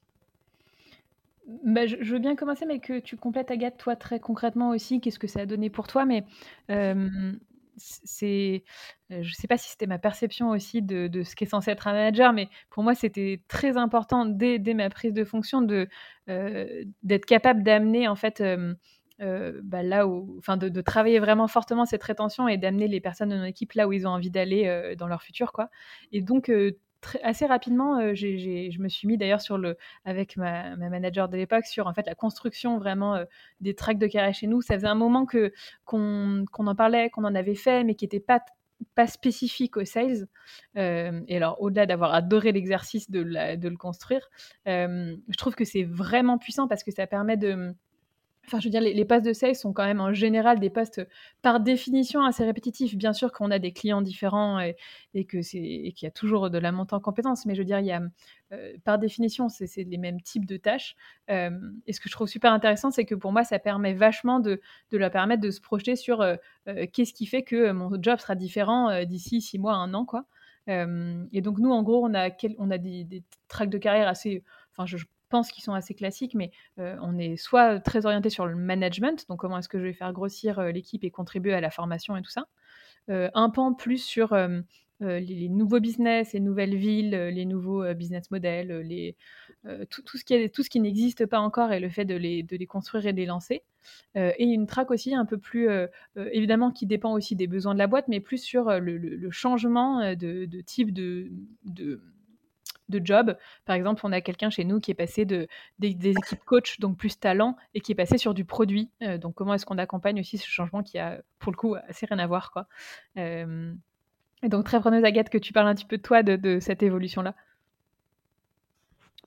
Bah, je, veux bien commencer, mais que tu complètes, Agathe, toi, très concrètement aussi, qu'est-ce que ça a donné pour toi? Mais c'est, je ne sais pas si c'était ma perception aussi de, de ce qu'est censé être un manager, mais pour moi, c'était très important dès, dès, ma prise de fonction de, d'être capable d'amener en fait. bah là où, enfin, de, travailler vraiment fortement cette rétention et d'amener les personnes de notre équipe là où ils ont envie d'aller dans leur futur, quoi. Et donc assez rapidement, euh, je me suis mis d'ailleurs sur le, avec ma, manager de l'époque sur en fait la construction vraiment euh, des tracks de carrière chez nous. Ça faisait un moment que qu'on en parlait, qu'on en avait fait, mais qui n'était pas pas spécifique aux sales. Euh, et alors, au-delà d'avoir adoré l'exercice de, de, le construire, je trouve que c'est vraiment puissant parce que ça permet de, Enfin, je veux dire, les, postes de sales sont quand même en général des postes par définition assez répétitifs. Bien sûr qu'on a des clients différents et, que c'est qu'il y a toujours de la montée en compétences, mais je veux dire, il y a euh, par définition, c'est les mêmes types de tâches. Euh, et ce que je trouve super intéressant, c'est que pour moi, ça permet vachement de, de permettre de se projeter sur euh, qu'est-ce qui fait que mon job sera différent d'ici six mois, un an, quoi. et donc nous, en gros, on a, on a des, des tracks de carrière assez, enfin, je, pense qu'ils sont assez classiques, mais on est soit très orienté sur le management, donc comment est-ce que je vais faire grossir l'équipe et contribuer à la formation et tout ça. Un pan plus sur les, nouveaux business, les nouvelles villes, les nouveaux business models, les, tout, ce qui qui n'existe pas encore et le fait de les, de les construire et de les lancer. et une track aussi un peu plus, évidemment, qui dépend aussi des besoins de la boîte, mais plus sur le, changement de, type de de job. Par exemple, on a quelqu'un chez nous qui est passé de, des, équipes coach, donc plus talent, et qui est passé sur du produit. Euh, donc, comment est-ce qu'on accompagne aussi ce changement qui a, pour le coup, assez rien à voir. Quoi. Euh, et donc, très preneuse, Agathe, que tu parles un petit peu de toi, de, cette évolution-là.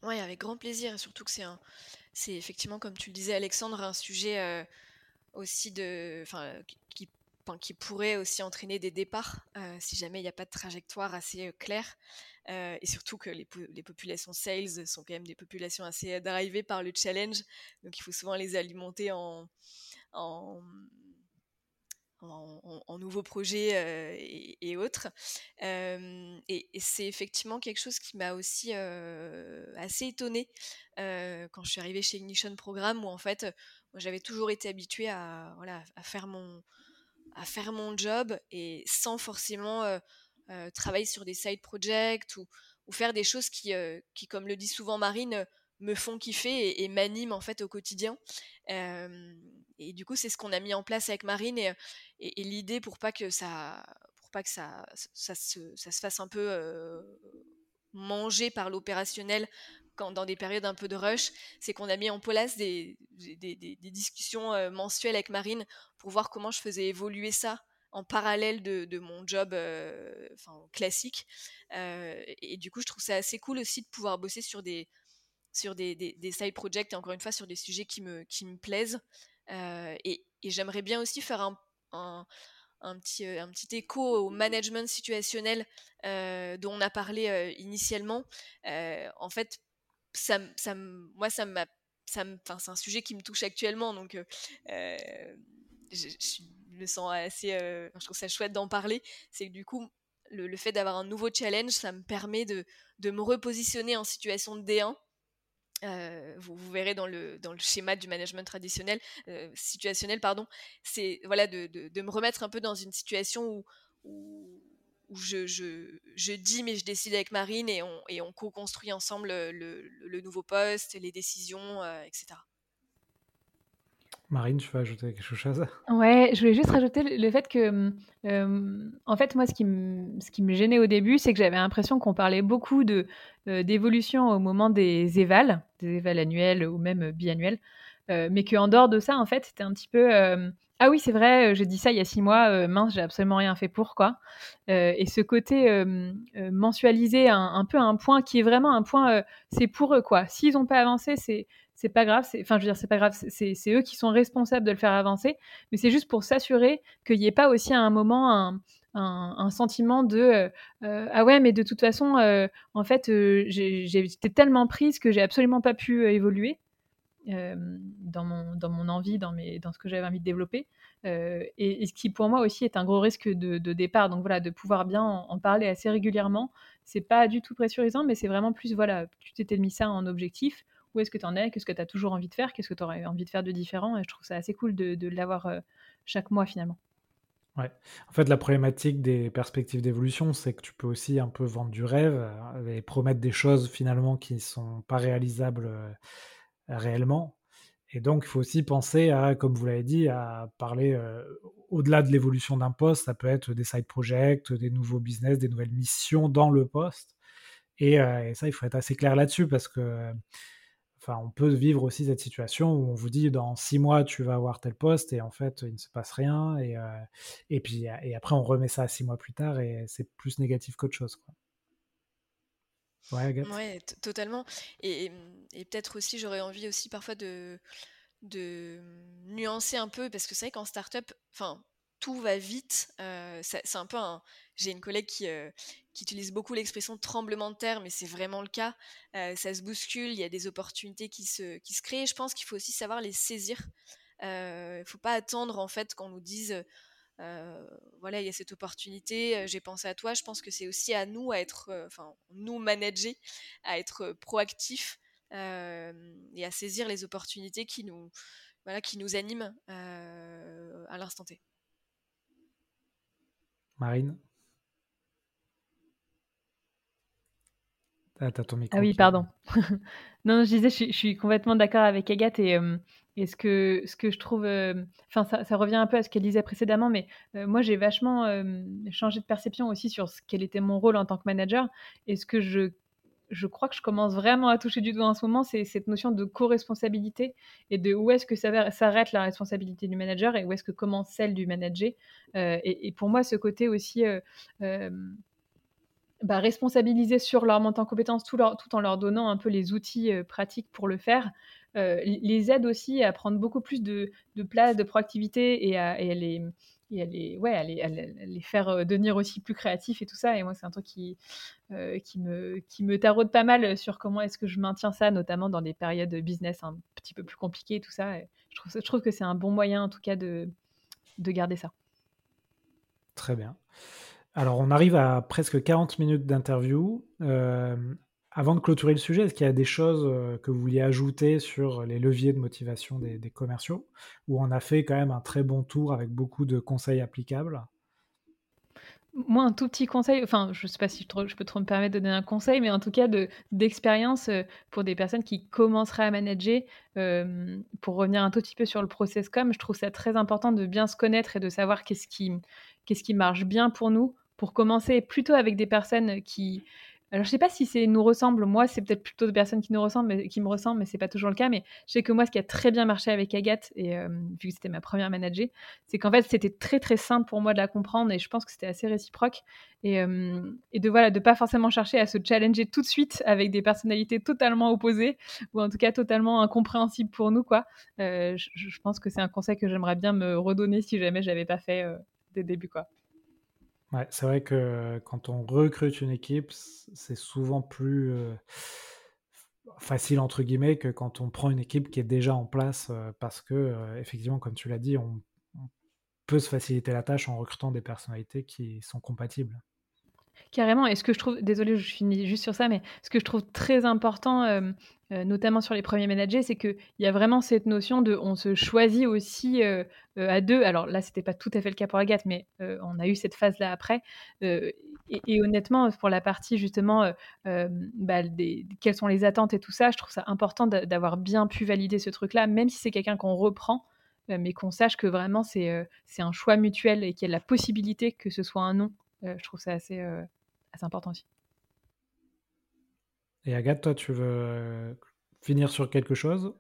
Oui, avec grand plaisir, et surtout que c'est un, c'est effectivement, comme tu le disais, Alexandre, un sujet euh, aussi de, enfin, qui qui pourrait aussi entraîner des départs si jamais il n'y a pas de trajectoire assez claire. Et surtout que les, populations sales sont quand même des populations assez drivées par le challenge. Donc il faut souvent les alimenter en, nouveaux projets et, autres. et, c'est effectivement quelque chose qui m'a aussi assez étonnée quand je suis arrivée chez Ignition Programme, où en fait, j'avais toujours été habituée à, voilà, à faire mon, à faire mon job et sans forcément travailler sur des side projects ou, faire des choses qui, qui, comme le dit souvent Marine, me font kiffer et, m'animent en fait au quotidien. et du coup, c'est ce qu'on a mis en place avec Marine et, et, l'idée pour pas que ça, pour pas que ça, ça, se, ça se fasse un peu manger par l'opérationnel quand, dans des périodes un peu de rush, c'est qu'on a mis en place des, discussions euh, mensuelles avec Marine pour voir comment je faisais évoluer ça en parallèle de, mon job euh, classique. Euh, et du coup, je trouve ça assez cool aussi de pouvoir bosser sur des, sur des, des, side projects et encore une fois sur des sujets qui me, qui me plaisent. et, et j'aimerais bien aussi faire un, un, petit, un petit écho au management situationnel dont on a parlé initialement. en fait, ça, ça, moi, ça m'a c'est un sujet qui me touche actuellement, donc je, me sens assez, je trouve ça chouette d'en parler. C'est que du coup, le, fait d'avoir un nouveau challenge, ça me permet de, me repositionner en situation de D1. vous, vous, verrez dans le, schéma du management traditionnel, situationnel, pardon, c'est voilà de, me remettre un peu dans une situation où, je, je, je, dis mais je décide avec Marine et on, et on co-construit ensemble le, le, nouveau poste, les décisions, etc. Marine, tu veux ajouter quelque chose? Ouais, je voulais juste rajouter le fait que, euh, en fait, moi, ce qui, me, ce qui me gênait au début, c'est que j'avais l'impression qu'on parlait beaucoup de euh, d'évolution au moment des évals, des évals annuels ou même biannuels, euh, mais qu'en dehors de ça, en fait, c'était un petit peu ah oui, c'est vrai, j'ai dit ça il y a six mois, mince, j'ai absolument rien fait pour, quoi. et ce côté mensualisé un, un, peu un point qui est vraiment un point, c'est pour eux, quoi. S'ils n'ont pas avancé, c'est c'est pas grave. Enfin, je veux dire, c'est pas grave. C'est eux qui sont responsables de le faire avancer. Mais c'est juste pour s'assurer qu'il n'y ait pas aussi à un moment un, sentiment de euh, euh, ah ouais, mais de toute façon, euh, en fait, j'étais tellement prise que j'ai absolument pas pu évoluer. dans, mon, dans mon envie, dans, mes, dans ce que j'avais envie de développer. Et, ce qui pour moi aussi est un gros risque de, de départ. Donc voilà, de pouvoir bien en, en parler assez régulièrement. C'est pas du tout pressurisant, mais c'est vraiment plus, voilà, tu t'étais mis ça en objectif où est-ce que tu en es, qu'est-ce que tu as toujours envie de faire, qu'est-ce que tu aurais envie de faire de différent. Et je trouve ça assez cool de, l'avoir euh, chaque mois finalement. Ouais. En fait, la problématique des perspectives d'évolution, c'est que tu peux aussi un peu vendre du rêve euh, et promettre des choses finalement qui ne sont pas réalisables euh, réellement. Et donc, il faut aussi penser à, comme vous l'avez dit, à parler au-delà de l'évolution d'un poste. Ça peut être des side projects, des nouveaux business, des nouvelles missions dans le poste. Et, et ça, il faut être assez clair là-dessus parce que on peut vivre aussi cette situation où on vous dit dans six mois tu vas avoir tel poste et en fait il ne se passe rien et, euh, et puis et après on remet ça six mois plus tard et c'est plus négatif qu'autre chose. Quoi. Ouais, totalement. Et, et peut-être aussi j'aurais envie aussi parfois de de nuancer un peu parce que c'est vrai qu'en startup, enfin tout va vite. Euh, c'est un peu. J'ai une collègue qui, euh, qui utilise beaucoup l'expression tremblement de terre, mais c'est vraiment le cas. Euh, ça se bouscule, il y a des opportunités qui se, qui se créent. Je pense qu'il faut aussi savoir les saisir. Il ne faut pas attendre en fait qu'on nous dise. voilà, il y a cette opportunité, j'ai pensé à toi. Je pense que c'est aussi à nous à être, enfin, nous manager, à être proactifs et à saisir les opportunités qui nous, voilà, qui nous animent à l'instant T. Marine Ah, ton micro. Ah oui, pardon. non, je disais, je, suis complètement d'accord avec Agathe et, euh, ce, que, ce que je trouve. Euh, enfin, ça, revient un peu à ce qu'elle disait précédemment, mais euh, moi, j'ai vachement changé de perception aussi sur ce, quel était mon rôle en tant que manager et ce que je je crois que je commence vraiment à toucher du doigt en ce moment, c'est cette notion de co-responsabilité et de où est-ce que s'arrête la responsabilité du manager et où est-ce que commence celle du manager. Euh, et, pour moi, ce côté aussi euh, euh, bah, responsabiliser sur leur montant en compétences tout, en leur donnant un peu les outils pratiques pour le faire, les aide aussi à prendre beaucoup plus de, place, de proactivité et à les et les, ouais, les faire euh, devenir aussi plus créatifs et tout ça. Et moi, c'est un truc qui, euh, qui, me, qui me taraude pas mal sur comment est-ce que je maintiens ça, notamment dans des périodes de business un petit peu plus compliquées et tout ça. je, trouve, je trouve que c'est un bon moyen, en tout cas, de, de garder ça. Très bien. Alors, on arrive à presque 40 minutes d'interview. Euh, avant de clôturer le sujet, est-ce qu'il y a des choses euh, que vous vouliez ajouter sur les leviers de motivation des, commerciaux? Où on a fait quand même un très bon tour avec beaucoup de conseils applicables? Moi, un tout petit conseil, enfin, je ne sais pas si je, peux trop me permettre de donner un conseil, mais en tout cas d'expérience euh, pour des personnes qui commenceraient à manager, pour revenir un tout petit peu sur le process com, je trouve ça très important de bien se connaître et de savoir qu'est-ce qui marche bien pour nous, pour commencer plutôt avec des personnes qui, alors je sais pas si c'est nous ressemble. Moi, c'est peut-être plutôt des personnes qui nous ressemblent, mais, qui me ressemblent, mais c'est pas toujours le cas. Mais je sais que moi, ce qui a très bien marché avec Agathe et vu que c'était ma première manager, c'est qu'en fait c'était très très simple pour moi de la comprendre et je pense que c'était assez réciproque et, et de voilà de pas forcément chercher à se challenger tout de suite avec des personnalités totalement opposées ou en tout cas totalement incompréhensibles pour nous quoi. Je, je, pense que c'est un conseil que j'aimerais bien me redonner si jamais j'avais pas fait dès le début quoi. Ouais, c'est vrai que quand on recrute une équipe, c'est souvent plus facile entre guillemets que quand on prend une équipe qui est déjà en place parce que effectivement, comme tu l'as dit, on, peut se faciliter la tâche en recrutant des personnalités qui sont compatibles. Carrément. Et ce que je trouve, désolé, je finis juste sur ça, mais ce que je trouve très important, euh, euh, notamment sur les premiers managers, c'est qu'il y a vraiment cette notion de on se choisit aussi euh, à deux. Alors là, c'était pas tout à fait le cas pour Agathe, mais on a eu cette phase-là après. Et, honnêtement, pour la partie justement, bah, quelles sont les attentes et tout ça, je trouve ça important d'avoir bien pu valider ce truc-là, même si c'est quelqu'un qu'on reprend mais qu'on sache que vraiment c'est un choix mutuel et qu'il y a la possibilité que ce soit un non. je trouve ça assez, c'est important aussi. Et Agathe, toi, tu veux euh, finir sur quelque chose?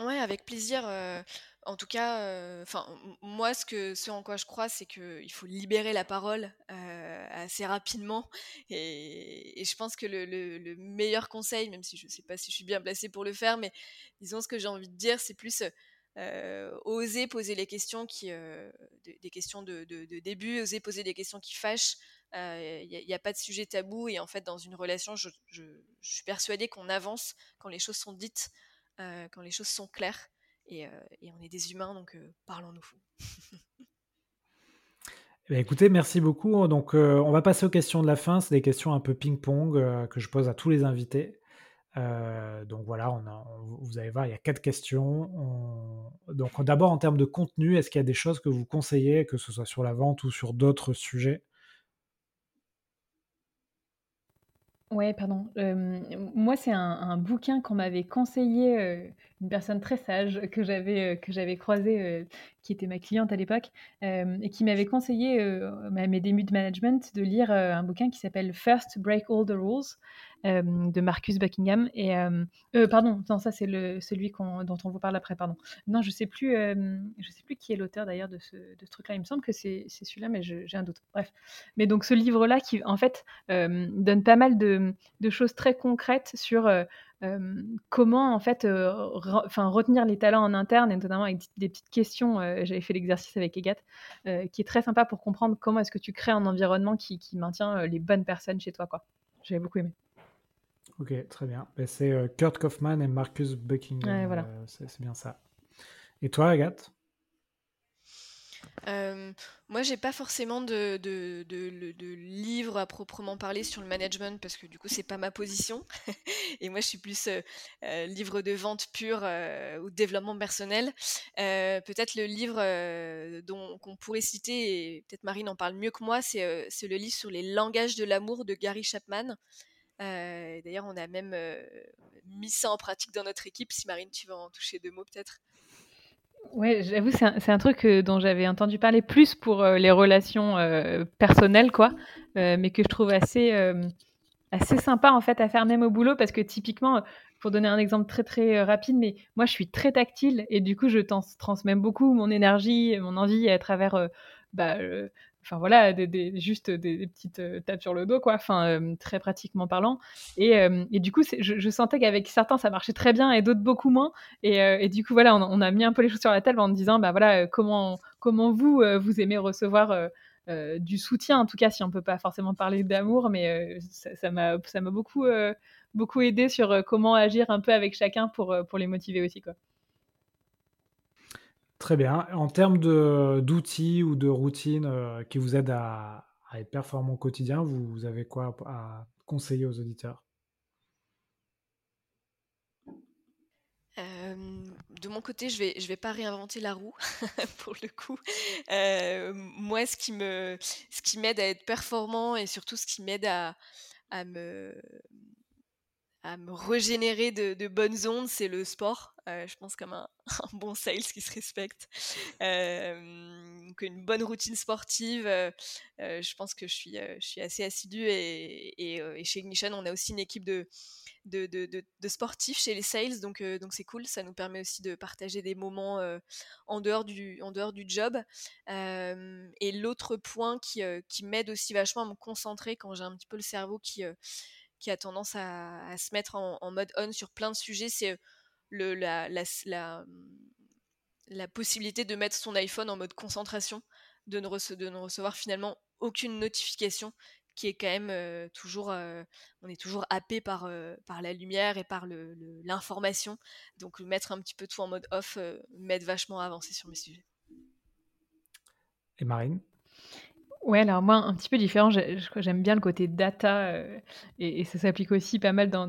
Ouais, avec plaisir. Euh, en tout cas, euh, enfin, moi, ce en quoi je crois, c'est qu'il faut libérer la parole assez rapidement. Et, je pense que le, meilleur conseil, même si je ne sais pas si je suis bien placée pour le faire, mais disons ce que j'ai envie de dire, c'est plus oser poser les questions qui, des questions de, début, oser poser des questions qui fâchent, il euh, n'y a, pas de sujet tabou et en fait dans une relation je, suis persuadée qu'on avance quand les choses sont dites euh, quand les choses sont claires et, euh, on est des humains donc parlons-nous eh écoutez, merci beaucoup. Donc, on va passer aux questions de la fin. C'est des questions un peu ping-pong que je pose à tous les invités. donc voilà, on vous allez voir, il y a quatre questions. donc d'abord en termes de contenu, est-ce qu'il y a des choses que vous conseillez, que ce soit sur la vente ou sur d'autres sujets? Ouais, pardon. moi, c'est un bouquin qu'on m'avait conseillé, une personne très sage que j'avais, que j'avais croisée, qui était ma cliente à l'époque, et qui m'avait conseillé, à mes débuts de management, de lire, un bouquin qui s'appelle First Break All the Rules. Euh, de Marcus Buckingham. Et euh, euh, pardon, non, ça c'est le celui dont on vous parle après, pardon. Non, je sais plus, je sais plus qui est l'auteur d'ailleurs de ce, de truc-là. Il me semble que c'est celui-là, mais j'ai un doute. Bref, mais donc ce livre-là qui en fait donne pas mal de, choses très concrètes sur comment en fait retenir les talents en interne et notamment avec des petites questions j'avais fait l'exercice avec Egat qui est très sympa pour comprendre comment est-ce que tu crées un environnement qui, qui maintient les bonnes personnes chez toi quoi j'avais beaucoup aimé Ok, très bien. Ben, c'est Kurt Kaufman et Marcus Buckingham. voilà. Euh, c'est bien ça. Et toi, Agathe? Euh, moi, j'ai pas forcément de, livre à proprement parler sur le management parce que du coup, c'est pas ma position. et moi, je suis plus livre de vente pure ou de développement personnel. peut-être le livre dont qu'on pourrait citer, et peut-être Marine en parle mieux que moi, c'est le livre sur les langages de l'amour de Gary Chapman. Euh, d'ailleurs, on a même euh, mis ça en pratique dans notre équipe. Si Marine, tu veux en toucher deux mots peut-être? Ouais, j'avoue, c'est un, truc euh, dont j'avais entendu parler plus pour les relations personnelles, quoi, mais que je trouve assez, assez sympa en fait à faire même au boulot parce que typiquement, pour donner un exemple très très rapide, mais moi je suis très tactile et du coup je transmets beaucoup mon énergie, mon envie à travers bah, enfin voilà, des, juste des, petites euh, tapes sur le dos, quoi, enfin euh, très pratiquement parlant. Et, euh, et du coup, je, sentais qu'avec certains ça marchait très bien et d'autres beaucoup moins. Et, et, du coup, voilà, on, a mis un peu les choses sur la table en disant, bah voilà, comment comment vous vous aimez recevoir du soutien, en tout cas, si on peut pas forcément parler d'amour, mais ça m'a ça beaucoup beaucoup aidé sur comment agir un peu avec chacun pour pour les motiver aussi, quoi. Très bien. En termes d'outils ou de routines euh, qui vous aident à, être performant au quotidien, vous, avez quoi à conseiller aux auditeurs? Euh, de mon côté, je vais je vais pas réinventer la roue pour le coup. Euh, moi, ce qui me ce qui m'aide à être performant et surtout ce qui m'aide à, à me à me régénérer de, bonnes ondes, c'est le sport. Euh, je pense comme un, bon sales qui se respecte. Euh, une bonne routine sportive. Euh, je pense que je suis, assez assidue et, chez Ignition, on a aussi une équipe de, sportifs chez les sales, donc c'est cool. Ça nous permet aussi de partager des moments en dehors du job. et l'autre point qui m'aide aussi vachement à me concentrer quand j'ai un petit peu le cerveau qui qui a tendance à, se mettre en, mode on sur plein de sujets, c'est le, la, la, la, possibilité de mettre son iPhone en mode concentration, de ne, recevoir finalement aucune notification, qui est quand même toujours, on est toujours happé par, la lumière et par l'information. Donc mettre un petit peu tout en mode off m'aide vachement à avancer sur mes sujets. Et Marine? Ouais, alors moi, un petit peu différent, j'aime bien le côté data, euh, et ça s'applique aussi pas mal dans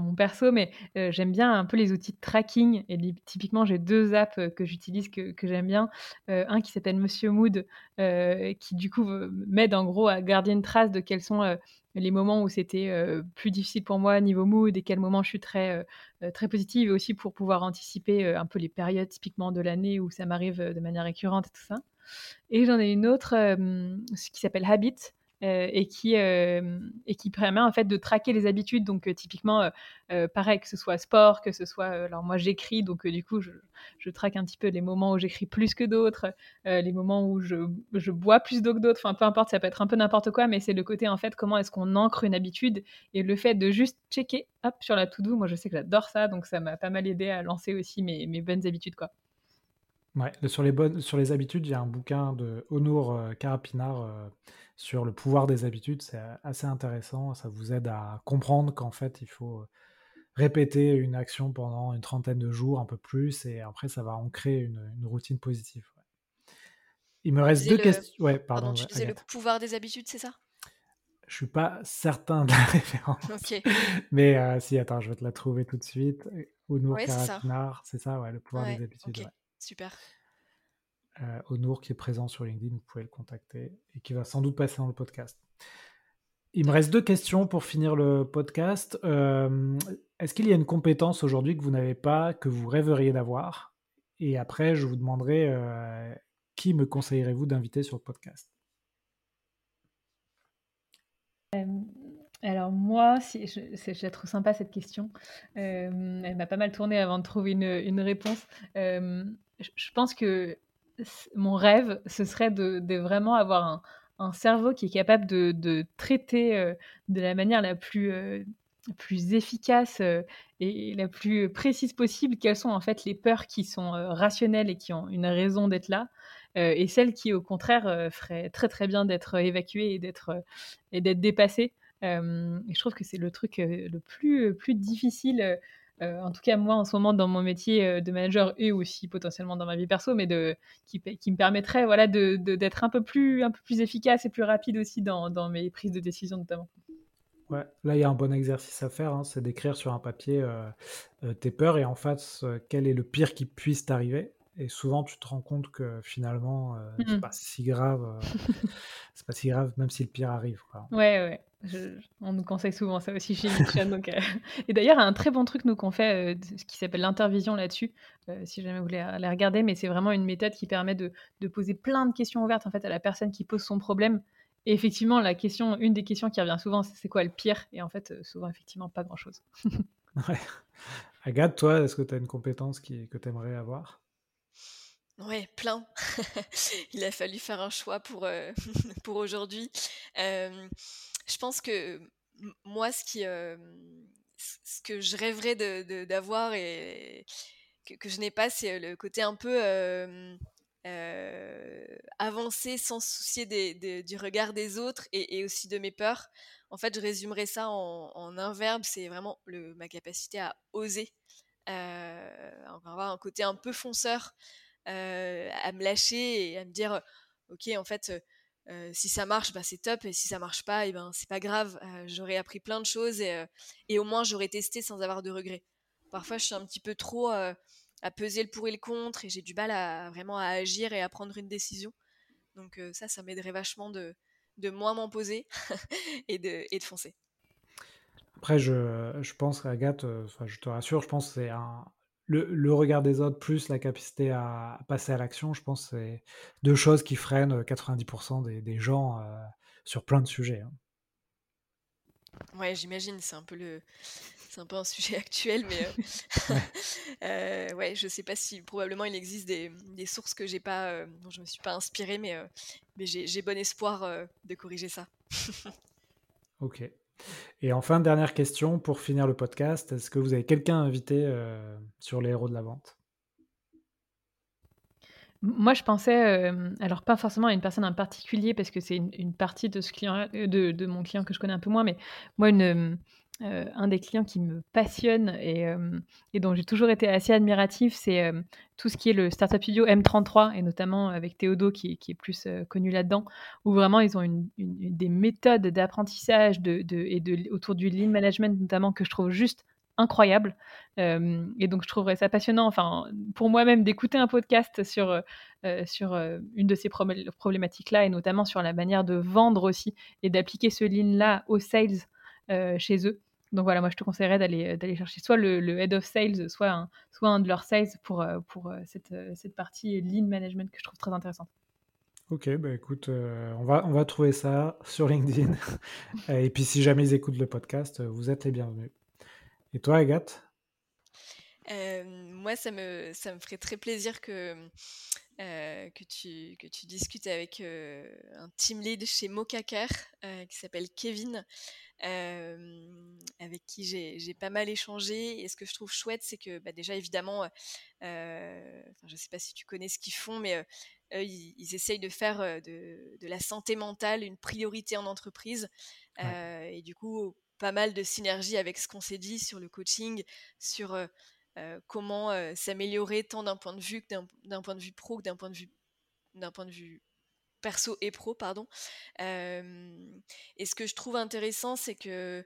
mon perso, mais euh, j'aime bien un peu les outils de tracking et typiquement, j'ai deux apps, euh, que j'utilise que j'aime bien. un qui s'appelle Monsieur Mood, qui du coup, m'aide en gros à garder une trace de quels sont, les moments où c'était, plus difficile pour moi niveau mood et quels moments je suis très, très positive et aussi pour pouvoir anticiper, un peu les périodes typiquement de l'année où ça m'arrive, de manière récurrente et tout ça. Et j'en ai une autre qui s'appelle Habit. et qui et qui permet en fait de traquer les habitudes. Donc typiquement pareil que ce soit sport que ce soit alors moi j'écris. Donc du coup je, je, traque un petit peu les moments où j'écris plus que d'autres les moments où je, je bois plus d'eau que d'autres. Enfin peu importe ça peut être un peu n'importe quoi mais c'est le côté en fait comment est-ce qu'on ancre une habitude et le fait de juste checker hop sur la to do moi je sais que j'adore ça donc ça m'a pas mal aidé à lancer aussi mes, mes bonnes habitudes quoi Ouais, sur les bonnes, sur les habitudes, il y a un bouquin de Honor euh, Carapinar euh, sur le pouvoir des habitudes. C'est assez intéressant. Ça vous aide à comprendre qu'en fait, il faut répéter une action pendant une trentaine de jours, un peu plus, et après, ça va ancrer une, routine positive. Il me reste deux questions. Ouais, pardon. tu disais le pouvoir des habitudes, c'est ça? Je suis pas certain de la référence. Mais euh, si, attends, je vais te la trouver tout de suite. Honor Carapinar, c'est ça. ouais, le pouvoir des habitudes. Super. Euh, Onour qui est présent sur LinkedIn, vous pouvez le contacter et qui va sans doute passer dans le podcast. Il me reste deux questions pour finir le podcast. Euh, est-ce qu'il y a une compétence aujourd'hui que vous n'avez pas, que vous rêveriez d'avoir? Et après, je vous demanderai euh, qui me conseillerez-vous d'inviter sur le podcast? Alors moi, si, je, trouve sympa cette question. elle m'a pas mal tourné avant de trouver une, réponse. Je pense que mon rêve, ce serait de, vraiment avoir un, cerveau qui est capable de, traiter euh, de la manière la plus, euh, efficace euh, et la plus précise possible quelles sont en fait les peurs qui sont rationnelles et qui ont une raison d'être là, et celles qui au contraire feraient très très bien d'être évacuées et d'être et d'être dépassées. et je trouve que c'est le truc le plus difficile euh, en tout cas moi en ce moment dans mon métier euh, de manager et aussi potentiellement dans ma vie perso, mais de, qui, qui me permettrait voilà, d'être de, d'être un, peu plus, un peu plus efficace et plus rapide aussi dans, dans mes prises de décision notamment. Ouais, là il y a un bon exercice à faire, hein, c'est d'écrire sur un papier euh, tes peurs et en face quel est le pire qui puisse t'arriver. Et souvent, tu te rends compte que finalement, c'est mmh. pas si grave. c'est pas si grave, même si le pire arrive. Quoi. Ouais, ouais. On nous conseille souvent ça aussi chez Michel. donc, Et d'ailleurs, un très bon truc nous qu'on fait, ce qui s'appelle l'intervision là-dessus, si jamais vous voulez aller regarder, mais c'est vraiment une méthode qui permet de, de, poser plein de questions ouvertes en fait à la personne qui pose son problème. Et effectivement, la question, une des questions qui revient souvent, c'est quoi le pire? Et en fait, souvent, effectivement, pas grand-chose. ouais. Agathe, toi, est-ce que tu as une compétence qui, que tu aimerais avoir? Ouais, plein. Il a fallu faire un choix pour, euh, pour aujourd'hui. Je pense que moi, ce, qui, ce que je rêverais d'avoir et que, je n'ai pas, c'est le côté un peu avancé sans soucier du regard des autres et, aussi de mes peurs. En fait, je résumerais ça en, un verbe, c'est vraiment ma capacité à oser. avoir un côté un peu fonceur. Euh, à me lâcher et à me dire ok en fait euh, si ça marche bah, c'est top et si ça marche pas et ben c'est pas grave euh, j'aurais appris plein de choses et, et au moins j'aurais testé sans avoir de regrets. Parfois je suis un petit peu trop à peser le pour et le contre et j'ai du mal à vraiment à agir et à prendre une décision. Donc ça ça m'aiderait vachement de, de moins m'en poser et, de, foncer. Après, je pense, Agathe, je te rassure, je pense que c'est un, le, regard des autres plus la capacité à passer à l'action, je pense c'est deux choses qui freinent 90% des, gens sur plein de sujets. Hein. Ouais, j'imagine, c'est un peu le, c'est un peu un sujet actuel, mais euh, euh, ouais, je sais pas si probablement il existe des, sources que j'ai pas, euh, dont je me suis pas inspirée, mais, mais j'ai bon espoir de corriger ça. ok. Et enfin, dernière question pour finir le podcast, est-ce que vous avez quelqu'un invité sur les héros de la vente? Moi, je pensais, alors pas forcément à une personne en particulier, parce que c'est une, partie de, ce client, de, de, mon client que je connais un peu moins, mais moi, une, euh, un des clients qui me passionne et, euh, dont j'ai toujours été assez admiratif, c'est euh, tout ce qui est le Startup Studio M33, et notamment avec Théodo qui, est plus connu là-dedans, où vraiment ils ont des méthodes d'apprentissage et autour du lean management notamment que je trouve juste incroyable. et donc je trouverais ça passionnant, enfin pour moi-même, d'écouter un podcast sur, sur une de ces problématiques-là, et notamment sur la manière de vendre aussi, et d'appliquer ce lean-là aux sales chez eux. Donc voilà, moi je te conseillerais d'aller, euh, d'aller chercher soit le, head of sales, soit un, soit un de leurs sales pour, euh, pour euh, cette, cette partie lean management que je trouve très intéressante. Ok, bah écoute, on, va, on va trouver ça sur LinkedIn. Et puis si jamais ils écoutent le podcast, vous êtes les bienvenus. Et toi, Agathe? Moi, ça me, ça me ferait très plaisir que, que, tu, que tu discutes avec un team lead chez Mokaker qui s'appelle Kevin avec qui j'ai pas mal échangé. Et ce que je trouve chouette, c'est que bah, déjà, évidemment, je ne sais pas si tu connais ce qu'ils font, mais ils, essayent de faire de, la santé mentale une priorité en entreprise. et du coup, pas mal de synergie avec ce qu'on s'est dit sur le coaching, sur comment s'améliorer tant d'un point de vue que d'un point de vue pro que d'un point de vue d'un point de vue perso et pro, pardon. et ce que je trouve intéressant, c'est que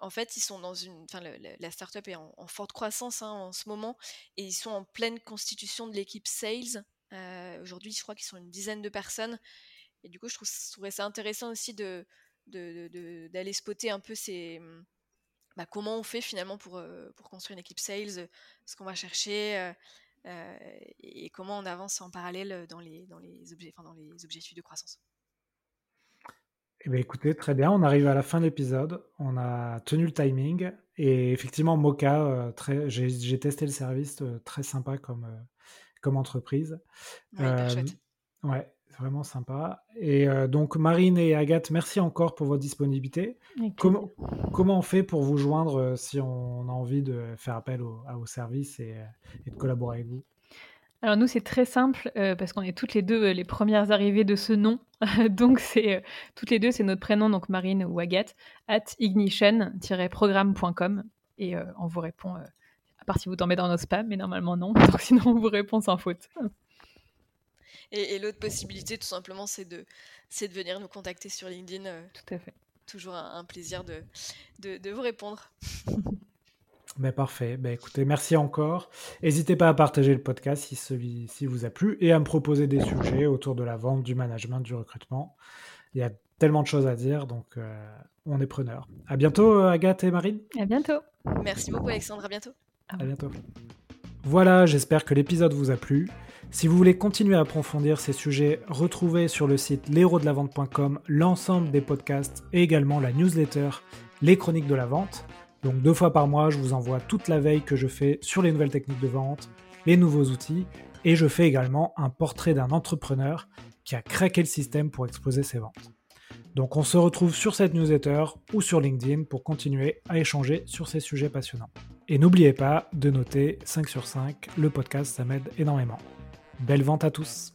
en fait, ils sont dans une. Enfin, la startup est en, forte croissance hein, en ce moment et ils sont en pleine constitution de l'équipe sales. Aujourd'hui, je crois qu'ils sont une dizaine de personnes. Et du coup, je, trouve, ça intéressant aussi de, d'aller spotter un peu ces. Bah, comment on fait finalement pour, pour construire une équipe sales, ce qu'on va chercher, euh, et comment on avance en parallèle dans les, dans les, objets, dans les objectifs de croissance? Eh bien, écoutez, très bien. On arrive à la fin de l'épisode. On a tenu le timing. Et effectivement, Mocha, euh, très, j'ai, testé le service, euh, très sympa comme, comme entreprise. Ouais, ouais, vraiment sympa. Et euh, donc, Marine et Agathe, merci encore pour votre disponibilité. Comment, comment on fait pour vous joindre euh, si on a envie de faire appel à vos services et, de collaborer avec vous? Alors nous c'est très simple euh, parce qu'on est toutes les deux les premières arrivées de ce nom, donc c'est toutes les deux c'est notre prénom donc Marine ou Agathe at ignition-programme.com et on vous répond à part si vous tombez dans nos spams mais normalement non donc sinon on vous répond sans faute. Et, l'autre possibilité, tout simplement, c'est de, de venir nous contacter sur LinkedIn. Euh, tout à fait. Toujours un, plaisir de, de, vous répondre. Ben parfait. Ben écoutez, merci encore. N'hésitez pas à partager le podcast si celui-ci vous a plu et à me proposer des sujets autour de la vente, du management, du recrutement. Il y a tellement de choses à dire, donc euh, on est preneur. À bientôt, euh, Agathe et Marine. À bientôt. Merci beaucoup, Alexandre. À bientôt. À bientôt. Voilà, j'espère que l'épisode vous a plu. Si vous voulez continuer à approfondir ces sujets, retrouvez sur le site l'héros-de-la-vente.com l'ensemble des podcasts et également la newsletter Les Chroniques de la Vente. Donc deux fois par mois, je vous envoie toute la veille que je fais sur les nouvelles techniques de vente, les nouveaux outils, et je fais également un portrait d'un entrepreneur qui a craqué le système pour exposer ses ventes. Donc on se retrouve sur cette newsletter ou sur LinkedIn pour continuer à échanger sur ces sujets passionnants. Et n'oubliez pas de noter 5 sur 5, le podcast ça m'aide énormément. Belle vente à tous